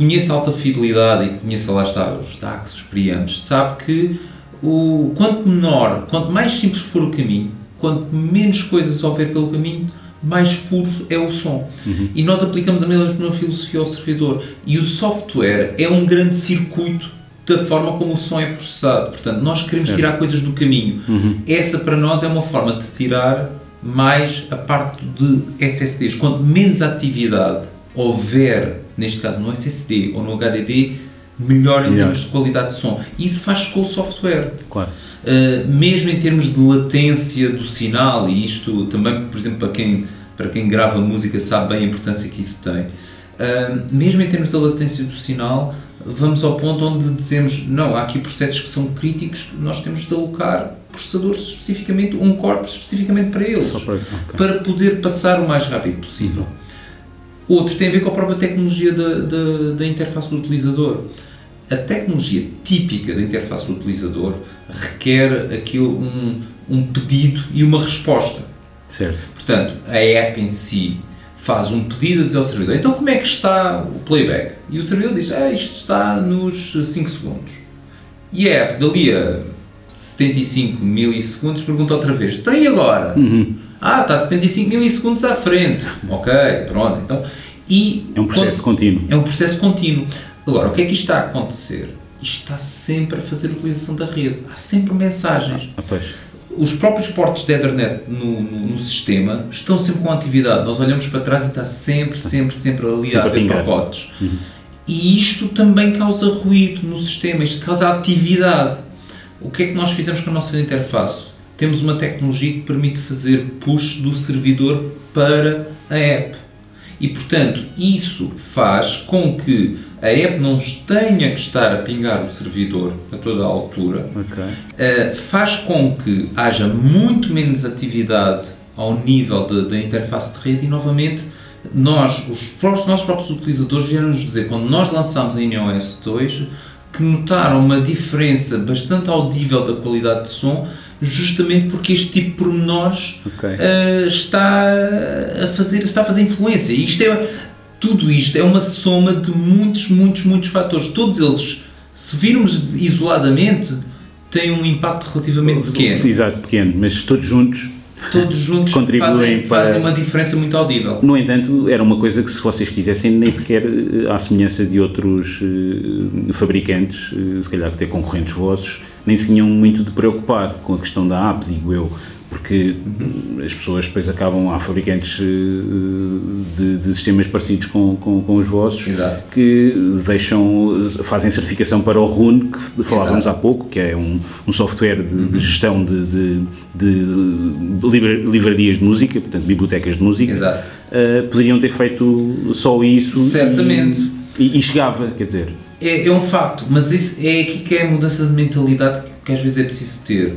que conheça alta fidelidade e conheça, lá está, os DACs, os preamps, sabe que o, quanto menor, quanto mais simples for o caminho, quanto menos coisas houver pelo caminho, mais puro é o som. E nós aplicamos a mesma filosofia ao servidor. E o software é um grande circuito da forma como o som é processado. Portanto, nós queremos Certo. tirar coisas do caminho. Essa para nós é uma forma de tirar mais a parte de SSDs. Quanto menos atividade houver, neste caso no SSD ou no HDD, melhor em Melhor. termos de qualidade de som. Isso faz com o software. Claro. Uh, mesmo em termos de latência do sinal, e isto também, por exemplo, para quem, para quem grava música sabe bem a importância que isso tem, uh, mesmo em termos da latência do sinal, vamos ao ponto onde dizemos, não, há aqui processos que são críticos, nós temos de alocar processadores especificamente, um corpo especificamente para eles, para- ok. para poder passar o mais rápido possível. Outro tem a ver com a própria tecnologia da, da, da interface do utilizador. A tecnologia típica da interface do utilizador requer aquilo, um, um pedido e uma resposta. Certo. Portanto, a app em si faz um pedido a dizer ao servidor, então como é que está o playback? E o servidor diz, ah, isto está nos 5 segundos. E a app, dali a 75 milissegundos, pergunta outra vez, e agora? Uhum. Ah, está 75 milissegundos à frente. Ok, pronto. Então, e É um processo quando- contínuo. é um processo contínuo. Agora, o que é que isto está a acontecer? Isto está sempre a fazer utilização da rede. Há sempre mensagens. Ah, pois. Os próprios portos de Ethernet no, no- no sistema estão sempre com atividade. Nós olhamos para trás e está sempre, sempre, sempre ali Sempre a haver pacotes. E isto também causa ruído no sistema, isto causa atividade. O que é que nós fizemos com a nossa interface? Temos uma tecnologia que permite fazer push do servidor para a app. E, portanto, isso faz com que a app não tenha que estar a pingar o servidor a toda a altura, Ok. Uh, faz com que haja muito menos atividade ao nível da interface de rede e novamente nós, os, pró- os nossos próprios utilizadores vieram-nos dizer quando nós lançámos a InOS 2 que notaram uma diferença bastante audível da qualidade de som justamente porque este tipo de pormenores Ok. uh, está a fazer está a fazer influência. E Isto é tudo isto é uma soma de muitos, muitos, muitos fatores. Todos eles, se virmos isoladamente, têm um impacto relativamente pequeno. Exato, pequeno, mas todos juntos. Todos juntos Contribuem fazem, para- fazem uma diferença muito audível. No entanto, era uma coisa que, se vocês quisessem, nem sequer, eh, à semelhança de outros eh, fabricantes, eh, se calhar até concorrentes vossos, nem se tinham muito de preocupar com a questão da app, digo eu, porque Uhum. as pessoas depois acabam, há fabricantes eh, de, de sistemas parecidos com, com, com os vossos, Exato. que deixam, fazem certificação para o RUN, que falávamos Exato. há pouco, que é um, um software de, de gestão de, de, de livra- livrarias de música, portanto, bibliotecas de música. Uh, poderiam ter feito só isso. Certamente. E, e- e chegava, quer dizer. É, é um facto, mas isso é aqui que é a mudança de mentalidade que, às vezes é preciso ter.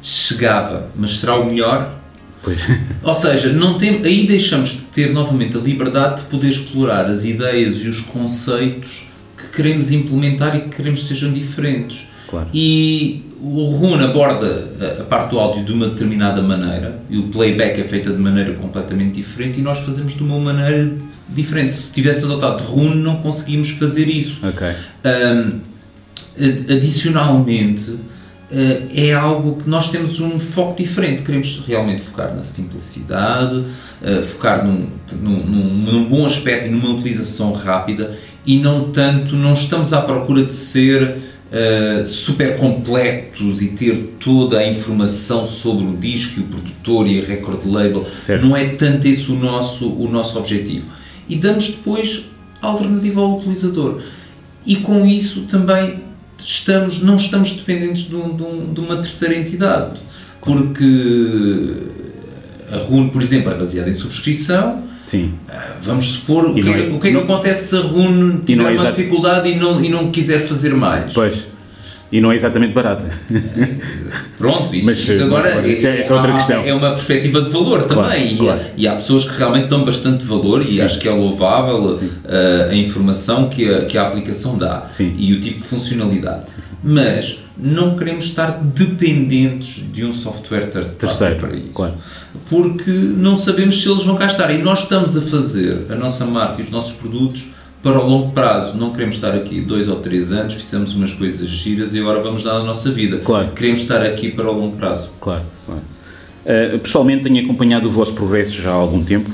Chegava, mas será o melhor? Pois. Ou seja, não tem, aí deixamos de ter novamente a liberdade de poder explorar as ideias e os conceitos que queremos implementar e que queremos que sejam diferentes. Claro. E o Rune aborda a, a parte do áudio de uma determinada maneira e o playback é feito de maneira completamente diferente e nós fazemos de uma maneira diferente. Se tivesse adotado Rune, não conseguimos fazer isso. Ok. Um, ad- adicionalmente, uh, é algo que nós temos um foco diferente. Queremos realmente focar na simplicidade, uh, focar num, num, num- num bom aspecto e numa utilização rápida e não tanto, não estamos à procura de ser uh, super completos e ter toda a informação sobre o disco, e o produtor e a record label. Certo. Não é tanto esse o nosso, o nosso objetivo. E damos depois alternativa ao utilizador. E com isso também estamos, não estamos dependentes de, um- de um- de uma terceira entidade. Porque a RUN, por exemplo, é baseada em subscrição. Sim. Vamos supor, o E que, é, é- o que é que acontece se a RUN tiver é uma dificuldade e não, e não quiser fazer mais? Pois. E não é exatamente barata. Pronto, isso, Mas, isso agora é, isso é, é, outra questão. é uma perspectiva de valor claro, também. Claro. E, e, há pessoas que realmente dão bastante valor e Sim. acho que é louvável uh, a informação que a, que a aplicação dá Sim. e o tipo de funcionalidade. Mas não queremos estar dependentes de um software terceiro para isso. Claro. Porque não sabemos se eles vão cá estar. E nós estamos a fazer a nossa marca e os nossos produtos para o longo prazo. Não queremos estar aqui dois ou três anos, fizemos umas coisas giras e agora vamos dar a nossa vida. Claro. Queremos estar aqui para o longo prazo. Claro, claro. Uh, pessoalmente tenho acompanhado o vosso progresso já há algum tempo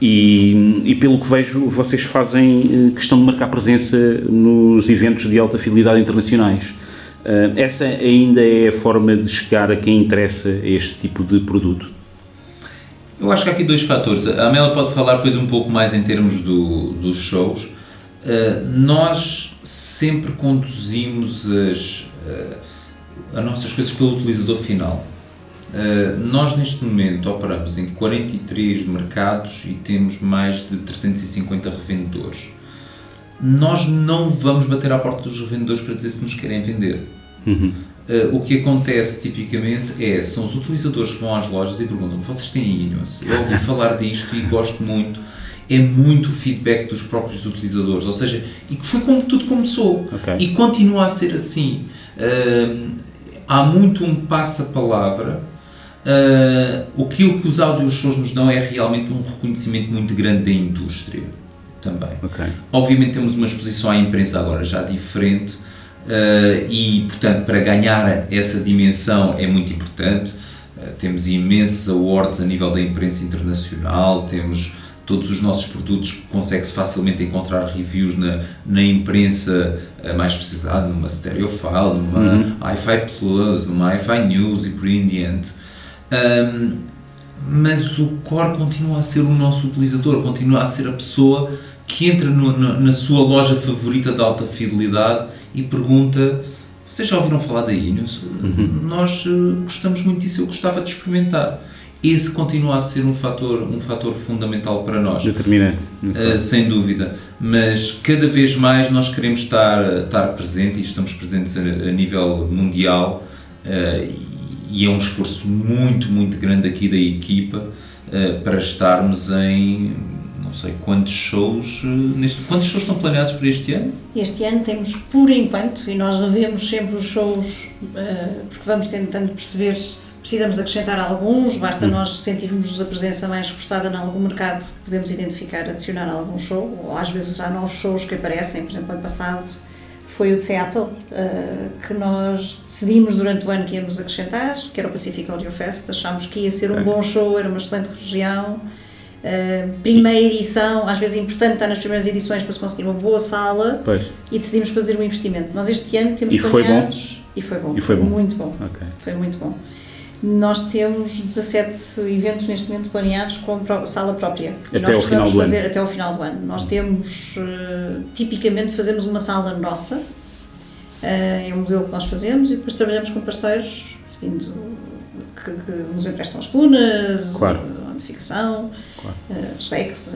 e, e pelo que vejo vocês fazem uh, questão de marcar presença nos eventos de alta fidelidade internacionais. Uh, essa ainda é a forma de chegar a quem interessa este tipo de produto? Eu acho que há aqui dois fatores. A Amélia pode falar depois um pouco mais em termos do, dos shows, eh, nós sempre conduzimos as, uh, as nossas coisas pelo utilizador final. Uh, nós neste momento operamos em 43 mercados e temos mais de 350 revendedores. Nós não vamos bater à porta dos revendedores para dizer se nos querem vender. Uhum. Uh, o que acontece tipicamente é, são os utilizadores que vão às lojas e perguntam vocês têm Ineos? Eu ouvi falar disto e gosto muito é muito o feedback dos próprios utilizadores, ou seja, e que foi como tudo começou okay. e continua a ser assim. Uh, há muito um passa-palavra. Uh, aquilo que os audios shows nos dão é realmente um reconhecimento muito grande da indústria também. Okay. Obviamente temos uma exposição à imprensa agora já diferente uh, e, portanto, para ganhar essa dimensão é muito importante. Uh, temos imensos awards a nível da imprensa internacional, temos todos os nossos produtos consegue-se facilmente encontrar reviews na, na imprensa eh, mais especializada, numa Stereofile, numa uhum. Hi-Fi Plus, numa Hi-Fi News e por aí em diante. Um, mas o core continua a ser o nosso utilizador, continua a ser a pessoa que entra no, na, na sua loja favorita de alta fidelidade e pergunta vocês já ouviram falar da Ineos? Uhum. Nós uh, gostamos muito disso, eu gostava de experimentar esse continua a ser um fator, um fator fundamental para nós. Determinante. Uh, sem dúvida. Mas cada vez mais nós queremos estar, estar presentes e estamos presentes a, a nível mundial uh, e é um esforço muito, muito grande aqui da equipa uh, para estarmos em não sei quantos shows neste, quantos shows estão planeados para este ano? Este ano temos por enquanto e nós revemos sempre os shows porque vamos tentando perceber se precisamos de acrescentar alguns, basta hum. nós sentirmos a presença mais reforçada em algum mercado, podemos identificar, adicionar algum show, ou às vezes há novos shows que aparecem, por exemplo, ano passado foi o de Seattle, uh, que nós decidimos durante o ano que íamos acrescentar, que era o Pacific Audio Fest, achámos que ia ser um bom show, era uma excelente região, Uh, primeira edição, às vezes é importante estar nas primeiras edições para se conseguir uma boa sala pois. e decidimos fazer um investimento. Nós este ano temos e foi bom? e foi bom, e foi bom, muito bom, okay. foi muito bom. Nós temos 17 eventos neste momento planeados com sala própria. Até ao final do fazer ano. até ao final do ano. Nós temos, uh, tipicamente, fazemos uma sala nossa, uh, é um modelo que nós fazemos, e depois trabalhamos com parceiros que, que nos emprestam as colunas, claro. Claro. uh, os decks,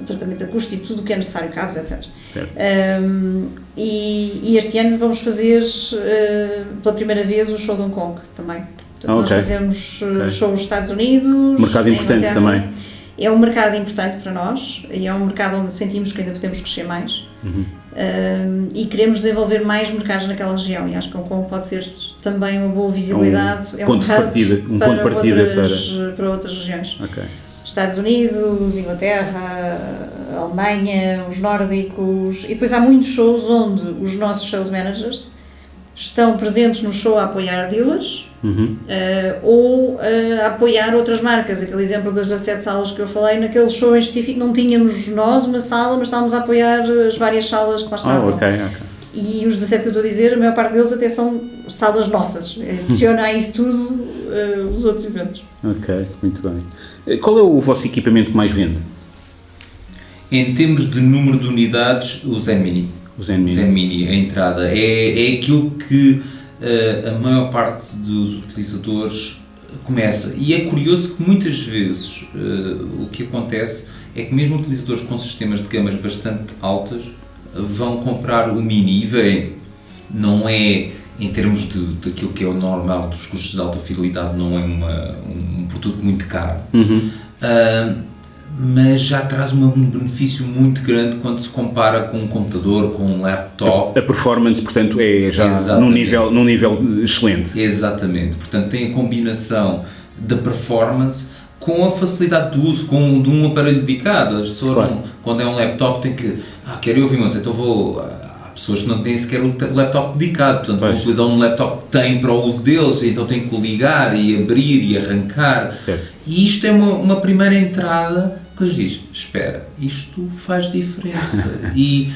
o tratamento acústico, tudo o que é necessário, cabos, etc. Um, e, e, este ano vamos fazer pela primeira vez o show de Hong Kong também. Ah, Nós fazemos uh, okay. shows nos Estados Unidos. Mercado importante também. É um mercado importante para nós e é um mercado onde sentimos que ainda podemos crescer mais. Uhum. E queremos desenvolver mais mercados naquela região e acho que Hong Kong pode ser também uma boa visibilidade. Um, é um ponto de partida, um ponto de partida outras, para... para outras regiões. Okay. Estados Unidos, Inglaterra, Alemanha, os nórdicos, e depois há muitos shows onde os nossos sales managers estão presentes no show a apoiar dealers uhum. uh, ou uh, a apoiar outras marcas. Aquele exemplo das 17 salas que eu falei, naquele show em específico não tínhamos nós uma sala, mas estávamos a apoiar as várias salas que lá estavam. Oh, okay, okay. E os 17 que eu estou a dizer, a maior parte deles até são salas nossas. Adiciona a isso tudo uh, os outros eventos. Ok, muito bem. Qual é o vosso equipamento que mais vende? Em termos de número de unidades, o Zen Mini. O Zen Mini. Zen Mini, a entrada. É, é aquilo que uh, a maior parte dos utilizadores começa. E é curioso que muitas vezes uh, o que acontece é que mesmo utilizadores com sistemas de gamas bastante altas vão comprar o Mini e veem, não é em termos de, daquilo que é o normal dos custos de alta fidelidade, não é uma, um produto muito caro. Uhum. Uh, mas já traz um benefício muito grande quando se compara com um computador, com um laptop. A, a performance, portanto, é já num nível, num nível excelente. Exatamente. Portanto, tem a combinação da performance com a facilidade de uso com, de um aparelho dedicado. A pessoa, claro. não, quando é um laptop, tem que. Ah, quero ouvir música, então vou. Há pessoas que não têm sequer o laptop dedicado, portanto, pois. vão utilizar um laptop que tem para o uso deles, então tem que ligar e abrir e arrancar. Certo. E isto é uma, uma primeira entrada que lhes diz: espera, isto faz diferença. e,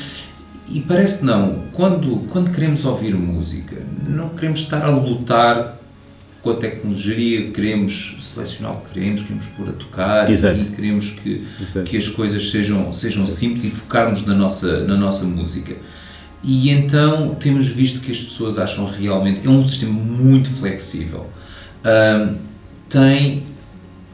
e parece não, quando, quando queremos ouvir música, não queremos estar a lutar com a tecnologia, queremos selecionar o que queremos, queremos pôr a tocar Exato. e queremos que, que as coisas sejam, sejam simples e focarmos na nossa, na nossa música. E então temos visto que as pessoas acham realmente. É um sistema muito flexível. Um, tem.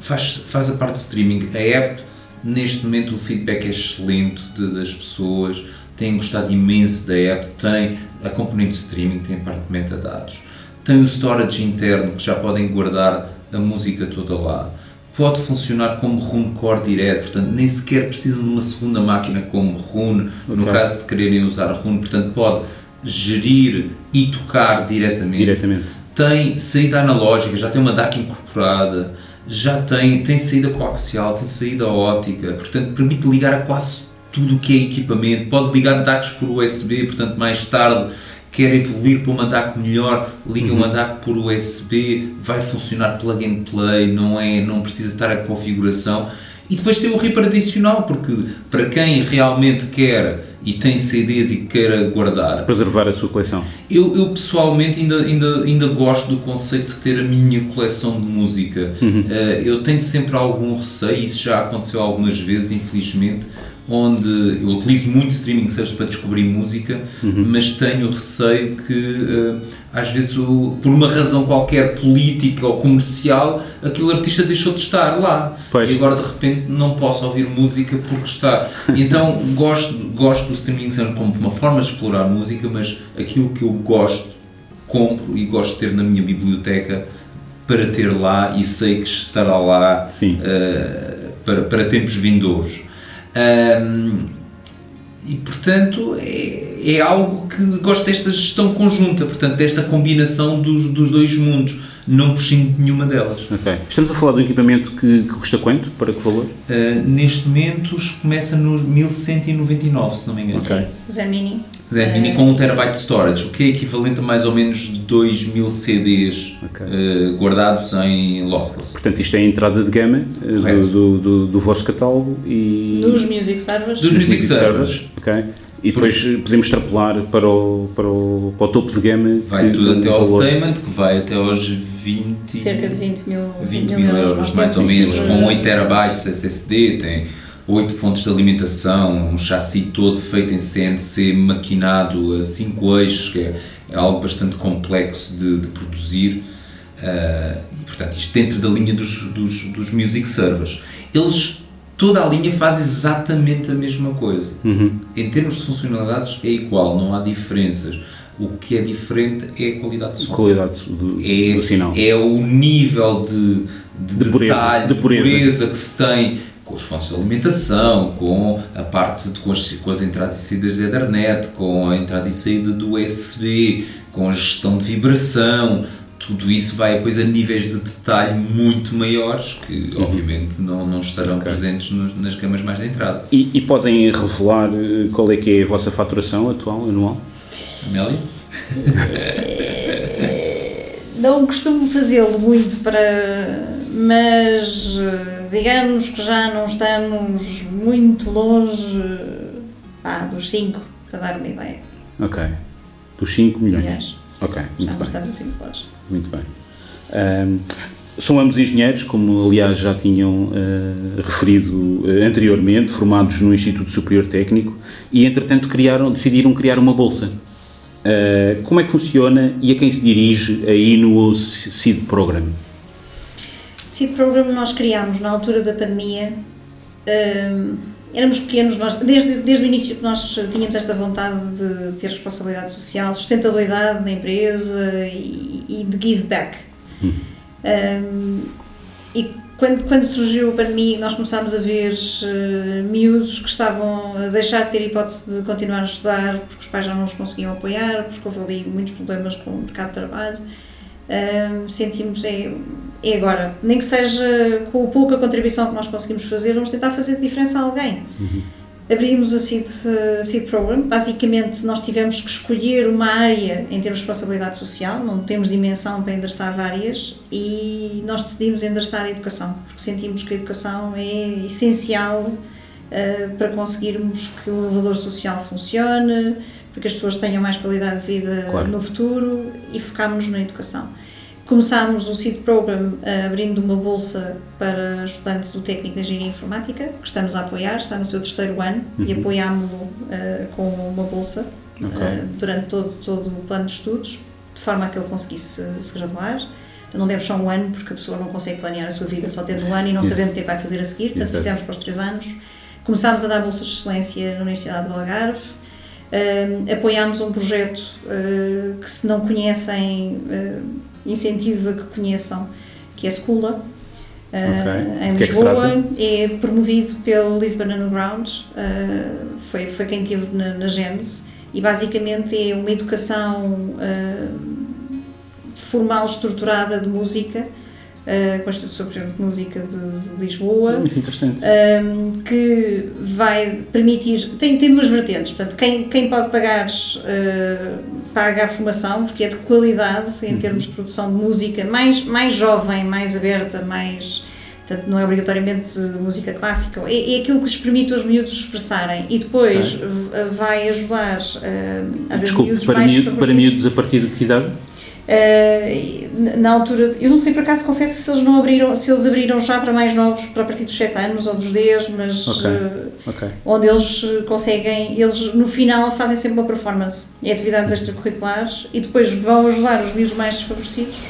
Faz, faz a parte de streaming. A app, neste momento, o feedback é excelente de, das pessoas. Têm gostado imenso da app. Tem a componente de streaming, tem a parte de metadados tem o storage interno que já podem guardar a música toda lá. Pode funcionar como Rune Core direto, portanto nem sequer precisam de uma segunda máquina como Rune, okay. no caso de quererem usar Rune, portanto pode gerir e tocar diretamente. diretamente. Tem saída analógica, já tem uma DAC incorporada, já tem, tem saída coaxial, tem saída ótica, portanto permite ligar a quase tudo o que é equipamento, pode ligar DACs por USB, portanto mais tarde quer evoluir para uma DAC melhor, liga uhum. uma DAC por USB, vai funcionar plug and play, não, é, não precisa estar a configuração. E depois tem o Reaper adicional, porque para quem realmente quer e tem CDs e queira guardar. Preservar a sua coleção. Eu, eu pessoalmente ainda, ainda, ainda gosto do conceito de ter a minha coleção de música. Uhum. Uh, eu tenho sempre algum receio, isso já aconteceu algumas vezes, infelizmente, onde eu utilizo muito streaming service para descobrir música, uhum. mas tenho receio que uh, às vezes por uma razão qualquer política ou comercial aquele artista deixou de estar lá pois. e agora de repente não posso ouvir música porque está. Então gosto, gosto do streaming service como uma forma de explorar música, mas aquilo que eu gosto, compro e gosto de ter na minha biblioteca para ter lá e sei que estará lá uh, para, para tempos vindouros. Um, e portanto é, é, algo que gosto desta gestão conjunta, portanto, desta combinação dos, dos dois mundos, não prescindo de nenhuma delas. Okay. Estamos a falar de um equipamento que, que custa quanto? Para que valor? Uh, neste momento começa nos 1199, se não me engano. Okay. Zé Mini. Zen Mini com 1 TB de storage, o que é equivalente a mais ou menos 2000 CDs okay. uh, guardados em lossless. Portanto, isto é a entrada de gama uh, do, do, do, do, vosso catálogo e... Dos music servers. Dos, music, music servers. servers. Ok. E depois Por... podemos extrapolar para o, para, o, para o topo de gama. Vai que, tudo até ao statement, que vai até aos 20... Cerca de 20 mil, 20 mil, mil euros, mais ou menos, com 8 TB SSD, tem oito fontes de alimentação, um chassi todo feito em CNC, maquinado a cinco eixos, que é, é algo bastante complexo de, de produzir. Uh, e, portanto, isto dentro da linha dos, dos, dos, music servers. Eles, toda a linha faz exatamente a mesma coisa. Uhum. Em termos de funcionalidades é igual, não há diferenças. O que é diferente é a qualidade de som. Qualidade do, é, do sinal. É o nível de, de, de detalhe, de pureza. de pureza que se tem com as fontes de alimentação, com a parte de, com, as, com as entradas e saídas de Ethernet, com a entrada e saída do USB, com a gestão de vibração, tudo isso vai depois a níveis de detalhe muito maiores que uhum. obviamente não, não estarão okay. presentes nos, nas gamas mais de entrada. E, e, podem revelar eh, qual é que é a vossa faturação atual, anual? Amélia? não costumo fazê-lo muito para mas eh, digamos que já não estamos muito longe dos 5, para dar uma ideia. Ok. Dos 5 milhões? milhões. Ok, muito já não bem. estamos assim de longe. Muito bem. Um, são ambos engenheiros, como aliás já tinham uh, referido uh, anteriormente, formados no Instituto Superior Técnico e entretanto criaram, decidiram criar uma bolsa. Uh, como é que funciona e a quem se dirige aí no SEED Program? Seed Program nós criámos na altura da pandemia um, éramos pequenos, nós, desde, desde o início que nós tínhamos esta vontade de ter responsabilidade social, sustentabilidade na empresa e, e de give back. Hum. Um, e quando, quando surgiu a pandemia, nós começámos a ver uh, miúdos que estavam a deixar de ter hipótese de continuar a estudar porque os pais já não os conseguiam apoiar, porque houve ali muitos problemas com o mercado de trabalho. Sentimos, é, é agora. Nem que seja com a pouca contribuição que nós conseguimos fazer, vamos tentar fazer diferença a alguém. Uhum. Abrimos a Seed, Seed Program. Basicamente, nós tivemos que escolher uma área em termos de responsabilidade social, não temos dimensão para endereçar várias, e nós decidimos endereçar a educação, porque sentimos que a educação é essencial uh, para conseguirmos que o elevador social funcione, para que as pessoas tenham mais qualidade de vida claro. no futuro e focámos na educação. Começámos o Seed Program uh, abrindo uma bolsa para estudantes do técnico de Engenharia Informática, que estamos a apoiar, está no seu terceiro ano, uhum. e apoiámo-lo uh, com uma bolsa okay. uh, durante todo, todo o plano de estudos, de forma a que ele conseguisse se graduar. Então não demos só um ano, porque a pessoa não consegue planear a sua vida só tendo um ano e não sabendo o que é que vai fazer a seguir, portanto Isso fizemos para os três anos. Começámos a dar bolsas de excelência na Universidade do Algarve, uh, apoiámos um projeto que se não conhecem incentivo a que conheçam, que é a Schoola, okay. uh, em que Lisboa, é, é, promovido pelo Lisbon Underground, uh, foi, foi quem teve na, na Gênese, e basicamente é uma educação uh, formal, estruturada de música, uh, com a Instituto Superior de Música de, de Lisboa. Muito interessante. Um, que vai permitir. Tem, tem duas vertentes. Portanto, quem, quem pode pagar, uh, paga a formação, porque é de qualidade em uhum. termos de produção de música, mais, mais jovem, mais aberta, mais. Portanto, não é obrigatoriamente música clássica, é, é aquilo que lhes permite aos miúdos expressarem e depois okay. vai ajudar uh, a ver Desculpe, para, miúdos, para miúdos a partir de que idade? Uh, na altura, eu não sei por acaso, confesso se eles não abriram, se eles abriram já para mais novos, para a partir dos 7 anos ou dos 10, mas okay. Uh, okay. onde eles conseguem, eles no final fazem sempre uma performance em atividades extracurriculares e depois vão ajudar os miúdos mais desfavorecidos,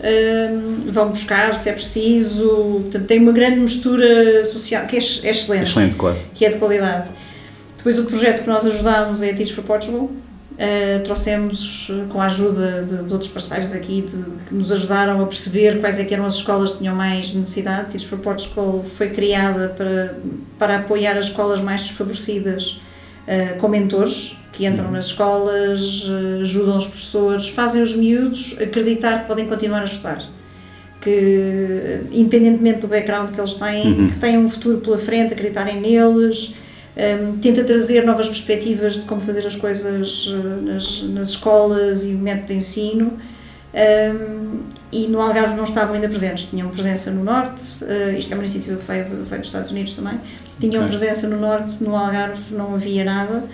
uh, vão buscar se é preciso, portanto, tem uma grande mistura social que é, é excelente, excelente claro. que é de qualidade. Depois o projeto que nós ajudámos é a Teach for Portugal, Uh, trouxemos eh, com a ajuda de, de outros parceiros aqui de, que nos ajudaram a perceber quais é que eram as escolas que tinham mais necessidade. Teach for Portugal foi criada para, para apoiar as escolas mais desfavorecidas uh, com mentores que entram uhum. nas escolas, ajudam os professores, fazem os miúdos acreditar que podem continuar a estudar. Que, independentemente do background que eles têm, uhum. que tenham um futuro pela frente, acreditarem neles, um, tenta trazer novas perspectivas de como fazer as coisas uh, nas, nas escolas e o método de ensino. Um, e no Algarve não estavam ainda presentes, tinham presença no Norte, uh, isto é uma iniciativa que veio, veio dos Estados Unidos também, tinham okay. presença no Norte, no Algarve não havia nada.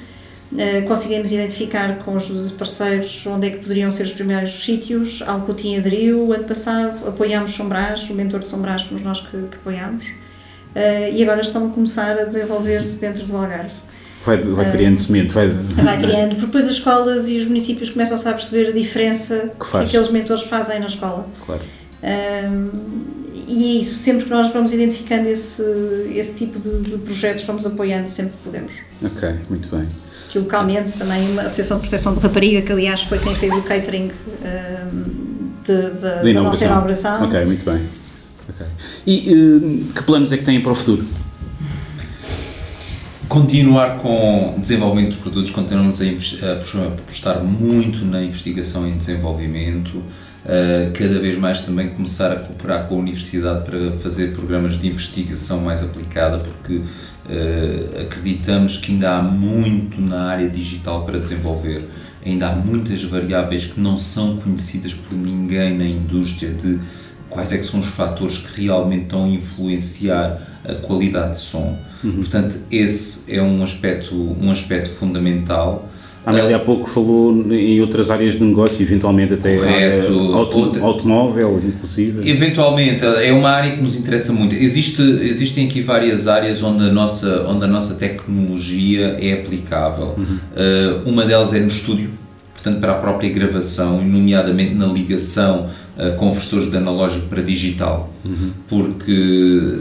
Uh, conseguimos identificar com os parceiros onde é que poderiam ser os primeiros sítios. Alcotim aderiu ano passado, apoiámos Sombrás, o mentor de Sombrás fomos nós que, que apoiámos. Uh, e agora estão a começar a desenvolver-se dentro do Algarve. Vai, vai criando uh, semente, vai... Vai criando, porque depois as escolas e os municípios começam a perceber a diferença que, que aqueles mentores fazem na escola. Claro. Uh, e é isso, sempre que nós vamos identificando esse, esse tipo de, de, projetos, vamos apoiando sempre que podemos. Ok, muito bem. Que localmente também uma Associação de Proteção de Rapariga, que aliás foi quem fez o catering de, de, da nossa inauguração. Ok, muito bem. Okay. E uh, que planos é que têm para o futuro? Continuar com o desenvolvimento dos produtos, continuamos a, a apostar muito na investigação e desenvolvimento, uh, cada vez mais também começar a cooperar com a universidade para fazer programas de investigação mais aplicada, porque uh, acreditamos que ainda há muito na área digital para desenvolver, ainda há muitas variáveis que não são conhecidas por ninguém na indústria de quais é que são os fatores que realmente estão a influenciar a qualidade de som. Uhum. Portanto, esse é um aspecto, um aspecto fundamental. A Amélia há pouco falou em outras áreas de negócio, eventualmente até Correto, auto, outra, automóvel, inclusive. Eventualmente, é uma área que nos interessa muito. Existe, existem aqui várias áreas onde a nossa, onde a nossa tecnologia é aplicável. Uhum. Uh, uma delas é no estúdio, portanto, para a própria gravação, nomeadamente na ligação conversores de analógico para digital, uhum. porque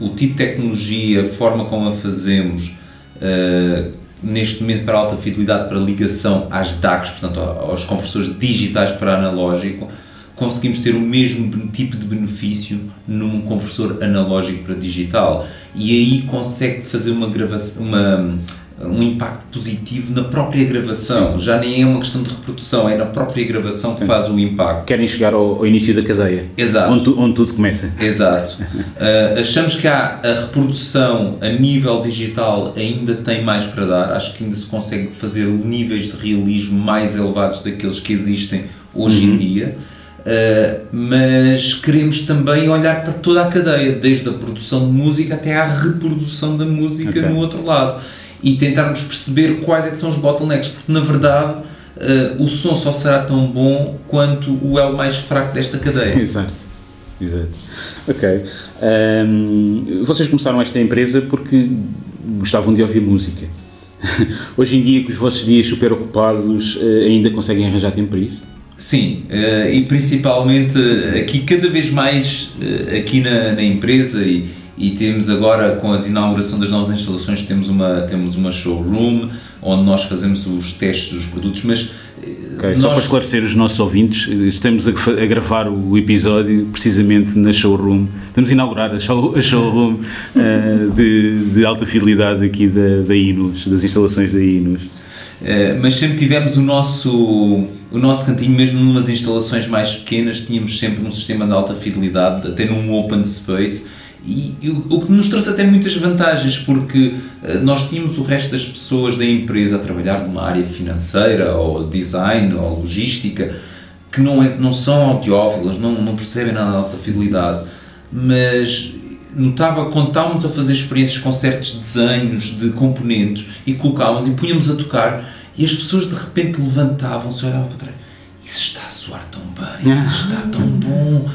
o tipo de tecnologia, a forma como a fazemos, uh, neste momento para alta fidelidade, para ligação às DACs, portanto aos conversores digitais para analógico, conseguimos ter o mesmo tipo de benefício num conversor analógico para digital. E aí consegue fazer uma gravação, uma um impacto positivo na própria gravação. Já nem é uma questão de reprodução, é na própria gravação que faz o impacto. Querem chegar ao, ao início da cadeia. Exato. Onde, onde tudo começa. Exato. uh, achamos que há a reprodução a nível digital ainda tem mais para dar. Acho que ainda se consegue fazer níveis de realismo mais elevados daqueles que existem hoje uhum. em dia. Uh, mas queremos também olhar para toda a cadeia, desde a produção de música até à reprodução da música okay. no outro lado e tentarmos perceber quais é são os bottlenecks, porque na verdade uh, o som só será tão bom quanto o elo mais fraco desta cadeia. Exato, exato. Ok. Um, vocês começaram esta empresa porque gostavam de ouvir música. Hoje em dia, com os vossos dias super ocupados, uh, ainda conseguem arranjar tempo para isso? Sim, uh, e principalmente aqui, cada vez mais aqui na, na empresa e, e temos agora com a inauguração das novas instalações temos uma temos uma showroom onde nós fazemos os testes dos produtos mas okay, nós... só para esclarecer os nossos ouvintes estamos a, a, gravar o episódio precisamente na showroom. Estamos a inaugurar a, show, a showroom uh, de, de, alta fidelidade aqui da, da Inus das instalações da Inus. Uh, mas sempre tivemos o nosso, o nosso cantinho, mesmo numas instalações mais pequenas, tínhamos sempre um sistema de alta fidelidade, até num open space, e, e, o que nos trouxe até muitas vantagens, porque uh, nós tínhamos o resto das pessoas da empresa a trabalhar numa área financeira, ou design, ou logística, que não, é, não são audiófilas, não, não percebem nada de alta fidelidade, mas notava quando estávamos a fazer experiências com certos desenhos de componentes e colocávamos e punhamos a tocar e as pessoas de repente levantavam-se e olhavam para trás. Isso está a soar tão bem, isso está tão bom. o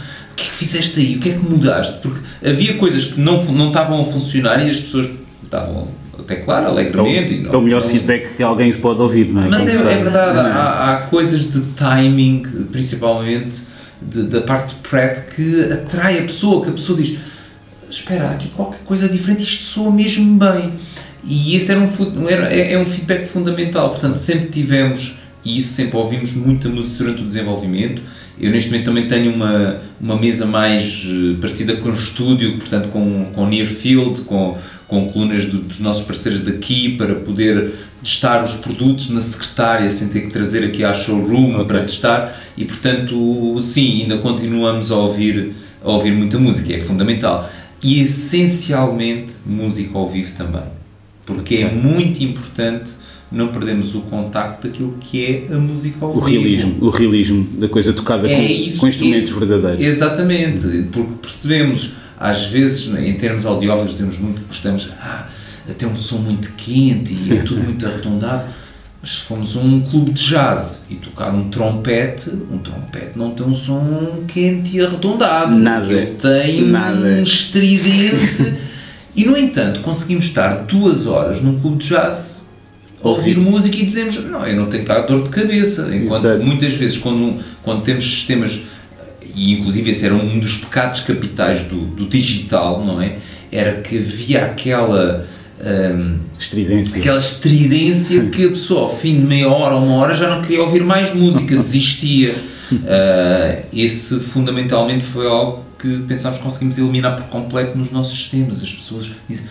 que é que fizeste aí? O que é que mudaste? Porque havia coisas que não, não estavam a funcionar e as pessoas estavam até claro, alegremente. É o, não, é o melhor não, feedback que alguém se pode ouvir, não é? Mas é, é verdade, há, há, coisas de timing, principalmente de, da parte de Pratt, que atrai a pessoa, que a pessoa diz espera, aqui qualquer coisa diferente, isto soa mesmo bem. E esse era um, era, é, é um feedback fundamental, portanto sempre tivemos, e isso sempre ouvimos muita música durante o desenvolvimento, eu neste momento também tenho uma, uma mesa mais uh, parecida com o estúdio, portanto com, com Near Field, com, com colunas do, dos nossos parceiros daqui para poder testar os produtos na secretária sem ter que trazer aqui à showroom okay. para testar e portanto sim, ainda continuamos a ouvir, a ouvir muita música, é fundamental. E essencialmente música ao vivo também, porque é okay. é muito importante não perdemos o contacto daquilo que é a música ao o vivo. Realismo, o realismo da coisa tocada é com, isso, com, instrumentos isso, verdadeiros. Exatamente, porque percebemos, às vezes, em termos audiófilos, temos muito, gostamos, ah, até um som muito quente e é tudo muito arredondado. Mas se fomos a um clube de jazz e tocar um trompete, um trompete não tem um som quente e arredondado. Nada. Ele tem Nada. um estridente. e, no entanto, conseguimos estar duas horas num clube de jazz ouvir música e dizemos, não, eu não tenho cá dor de cabeça. Enquanto Exato. muitas vezes, quando, quando temos sistemas, e inclusive esse era um dos pecados capitais do, do digital, não é? Era que havia aquela. Um, estridência. Aquela estridência que a pessoa, ao fim de meia hora ou uma hora, já não queria ouvir mais música, desistia. Uh, esse fundamentalmente foi algo que pensámos que conseguimos eliminar por completo nos nossos sistemas. As pessoas dizem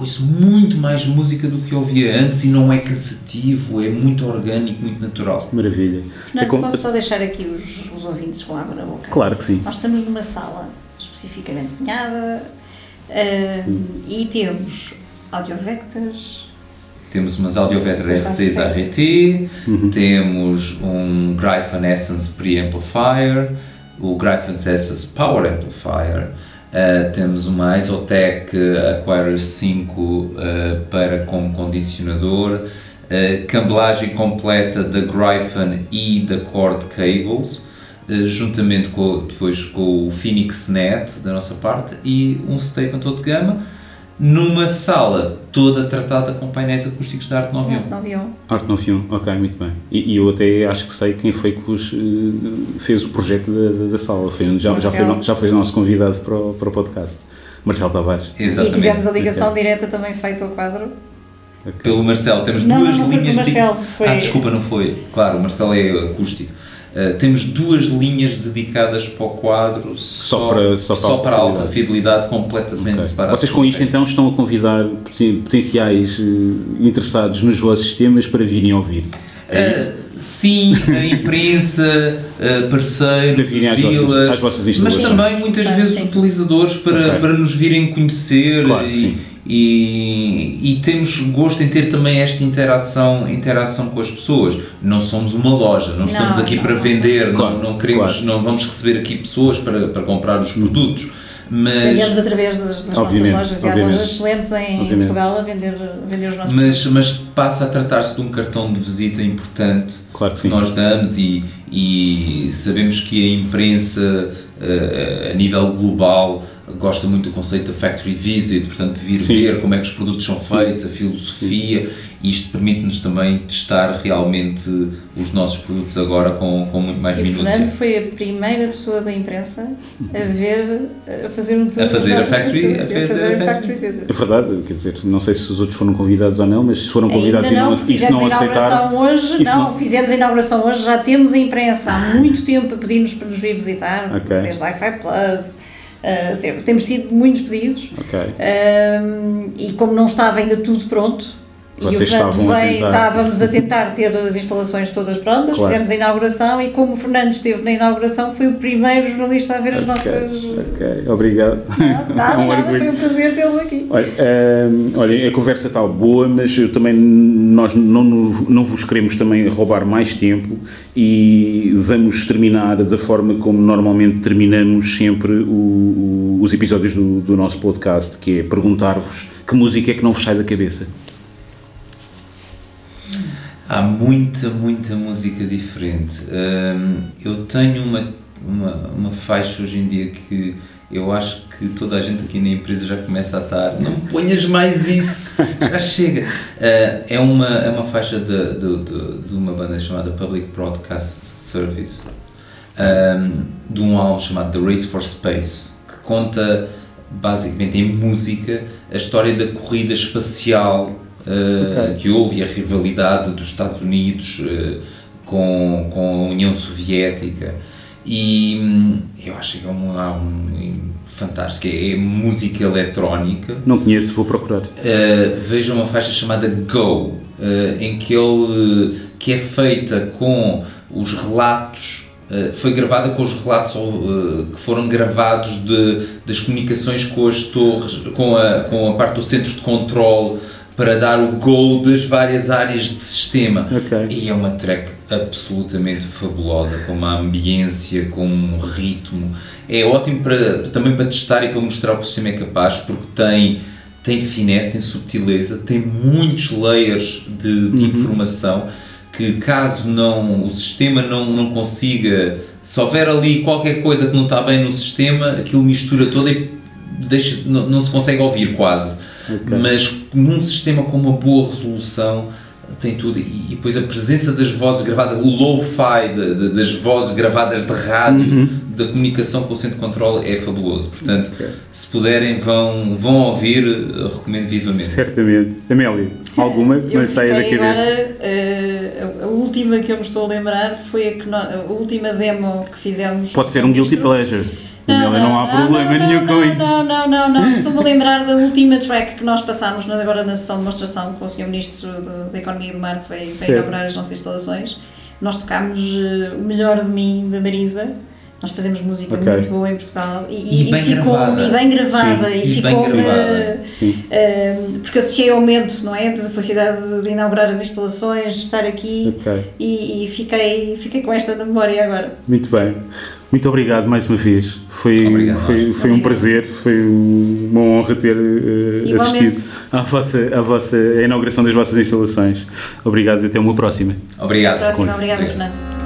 ouço muito mais música do que ouvia antes e não é cansativo, é muito orgânico, muito natural. Maravilha. Fernando, é como... posso só deixar aqui os, os ouvintes com água na boca? Claro que sim. Nós estamos numa sala especificamente desenhada uh, e temos audiovectors, temos umas Audiovector R6 AVT, uhum. temos um Gryphon Essence Preamplifier, o Gryphon Essence Power Amplifier, Uh, temos uma Isotec Aquarius 5 uh, para como condicionador, uh, camblagem completa da Gryphon e da Cord Cables, juntamente com, depois com o Phoenix Net da nossa parte e um statement de gama numa sala toda tratada com painéis acústicos da Arte 91. Arte 91, ok, muito bem. E, e, eu até acho que sei quem foi que vos uh, fez o projeto da, da, da sala. Foi, já, já, foi, já foi nosso convidado para o, para o podcast. Marcelo Tavares. Exatamente. E tivemos a ligação direta também feita ao quadro. Pelo Marcelo, temos Não, duas não foi linhas de. Marcelo, foi- Ah, desculpa, não foi. Claro, o Marcelo é acústico. Uh, temos duas linhas dedicadas para o quadro só, para- só para alta para alta fidelidade. completamente Ok. separadas. Vocês com isto então estão a convidar poten- potenciais eh, interessados nos vossos sistemas para virem ouvir. É isso? Uh, sim, a imprensa, parceiros, Para virem os às vossas- dealers, mas também muitas vezes sim. utilizadores para, Ok. para nos virem conhecer Claro, e. e, e temos gosto em ter também esta interação, interação com as pessoas. Não somos uma loja, não, estamos aqui não, para não. vender, Claro, não, não queremos, claro. não vamos receber aqui pessoas para, para comprar os produtos. Mas, Vendemos através das, das nossas lojas e há lojas excelentes em Obviamente. Portugal a vender, a vender os nossos mas, mas passa a tratar-se de um cartão de visita importante Claro que que nós damos e, e sabemos que a imprensa eh, a nível global gosta muito do conceito da factory visit, portanto de vir Sim. ver como é que os produtos são feitos, a filosofia, e isto permite-nos também testar realmente os nossos produtos agora com, com muito mais E o minúcia. Fernando foi a primeira pessoa da imprensa a ver, a fazer um tour A fazer a factory- a a fazer fazer a factory. visit. É verdade, quer dizer, não sei se os outros foram convidados ou não, mas se foram convidados Ainda e não, não, e não a inauguração aceitaram. hoje, isso não, não- fizemos a inauguração hoje, já temos a imprensa há muito tempo a pedir-nos para nos vir visitar, Ok. desde a Wi-Fi Plus, sempre. temos tido muitos pedidos Ok. ah, e como não estava ainda tudo pronto, e o Vocês estavam a veio, tentar. estávamos a tentar ter as instalações todas prontas, Claro. fizemos a inauguração e como o Fernando esteve na inauguração, foi o primeiro jornalista a ver as nossas... ok, obrigado. Nada, Um nada, foi um prazer tê-lo aqui. Olha, hum, olha, a conversa está boa, mas eu também nós não, não vos queremos também roubar mais tempo e vamos terminar da forma como normalmente terminamos sempre o- o- os episódios do, do nosso podcast, que é perguntar-vos que música é que não vos sai da cabeça. Há muita, muita música diferente. Hum, eu tenho uma, uma, uma faixa hoje em dia que eu acho que toda a gente aqui na empresa já começa a estar. Não ponhas mais isso, já chega. Uh, é, uma, é uma faixa de, de, de, de uma banda chamada Public Broadcast Service, um, de um álbum chamado The Race for Space, que conta basicamente em música a história da corrida espacial uh, Ok. que houve e a rivalidade dos Estados Unidos uh, com, com a União Soviética. E hum, eu acho que é um álbum fantástico, é, é música eletrónica. Não conheço, vou procurar. Uh, veja uma faixa chamada Go, uh, em que ele que é feita com os relatos uh, foi gravada com os relatos que foram gravados de, das comunicações com as torres, com a, com a parte do centro de controle para dar o go das várias áreas de sistema. Ok. E é uma track absolutamente fabulosa, com uma ambiência, com um ritmo. É ótimo para, também para testar e para mostrar o que o sistema é capaz, porque tem, tem finesse, tem subtileza, tem muitos layers de, de informação que caso não, o sistema não, não consiga, se houver ali qualquer coisa que não está bem no sistema, aquilo mistura todo e deixa, não, não se consegue ouvir quase. Ok. Mas num sistema com uma boa resolução tem tudo e, e depois a presença das vozes gravadas, o lo-fi das vozes gravadas de rádio, da comunicação com o centro de controle é fabuloso. Portanto, Ok. se puderem, vão, vão ouvir, eh, recomendo vivamente. Certamente. Amélia, alguma que não saia da cabeça? Agora, eh, a, última que eu me estou a lembrar foi a, que nó- a última demo que fizemos. Pode ser um guilty pleasure. Amélia, não há problema não, nenhum não, com não, isso. Não, não, não, não. Estou-me a lembrar da última track que nós passámos na- agora na sessão de demonstração com o Sr. Ministro da Economia e do Mar, que veio, inaugurar as nossas instalações. Nós tocámos eh, o melhor de mim da Marisa. Nós fazemos música Ok. muito boa em Portugal e, E bem ficou gravada. e bem gravada Sim, e, e bem ficou gravada. Sim. porque associei ao momento, não é? Da felicidade de, de inaugurar as instalações, de estar aqui Ok. e, e fiquei, fiquei com esta na memória agora. Muito bem. Muito obrigado mais uma vez. Foi, Obrigado, foi, foi um Obrigado. prazer, foi um- uma honra ter Igualmente. assistido à, vossa, à, vossa, à inauguração das vossas instalações. Obrigado e até uma próxima. Obrigado. Próxima, Com licença. obrigada, Fernando.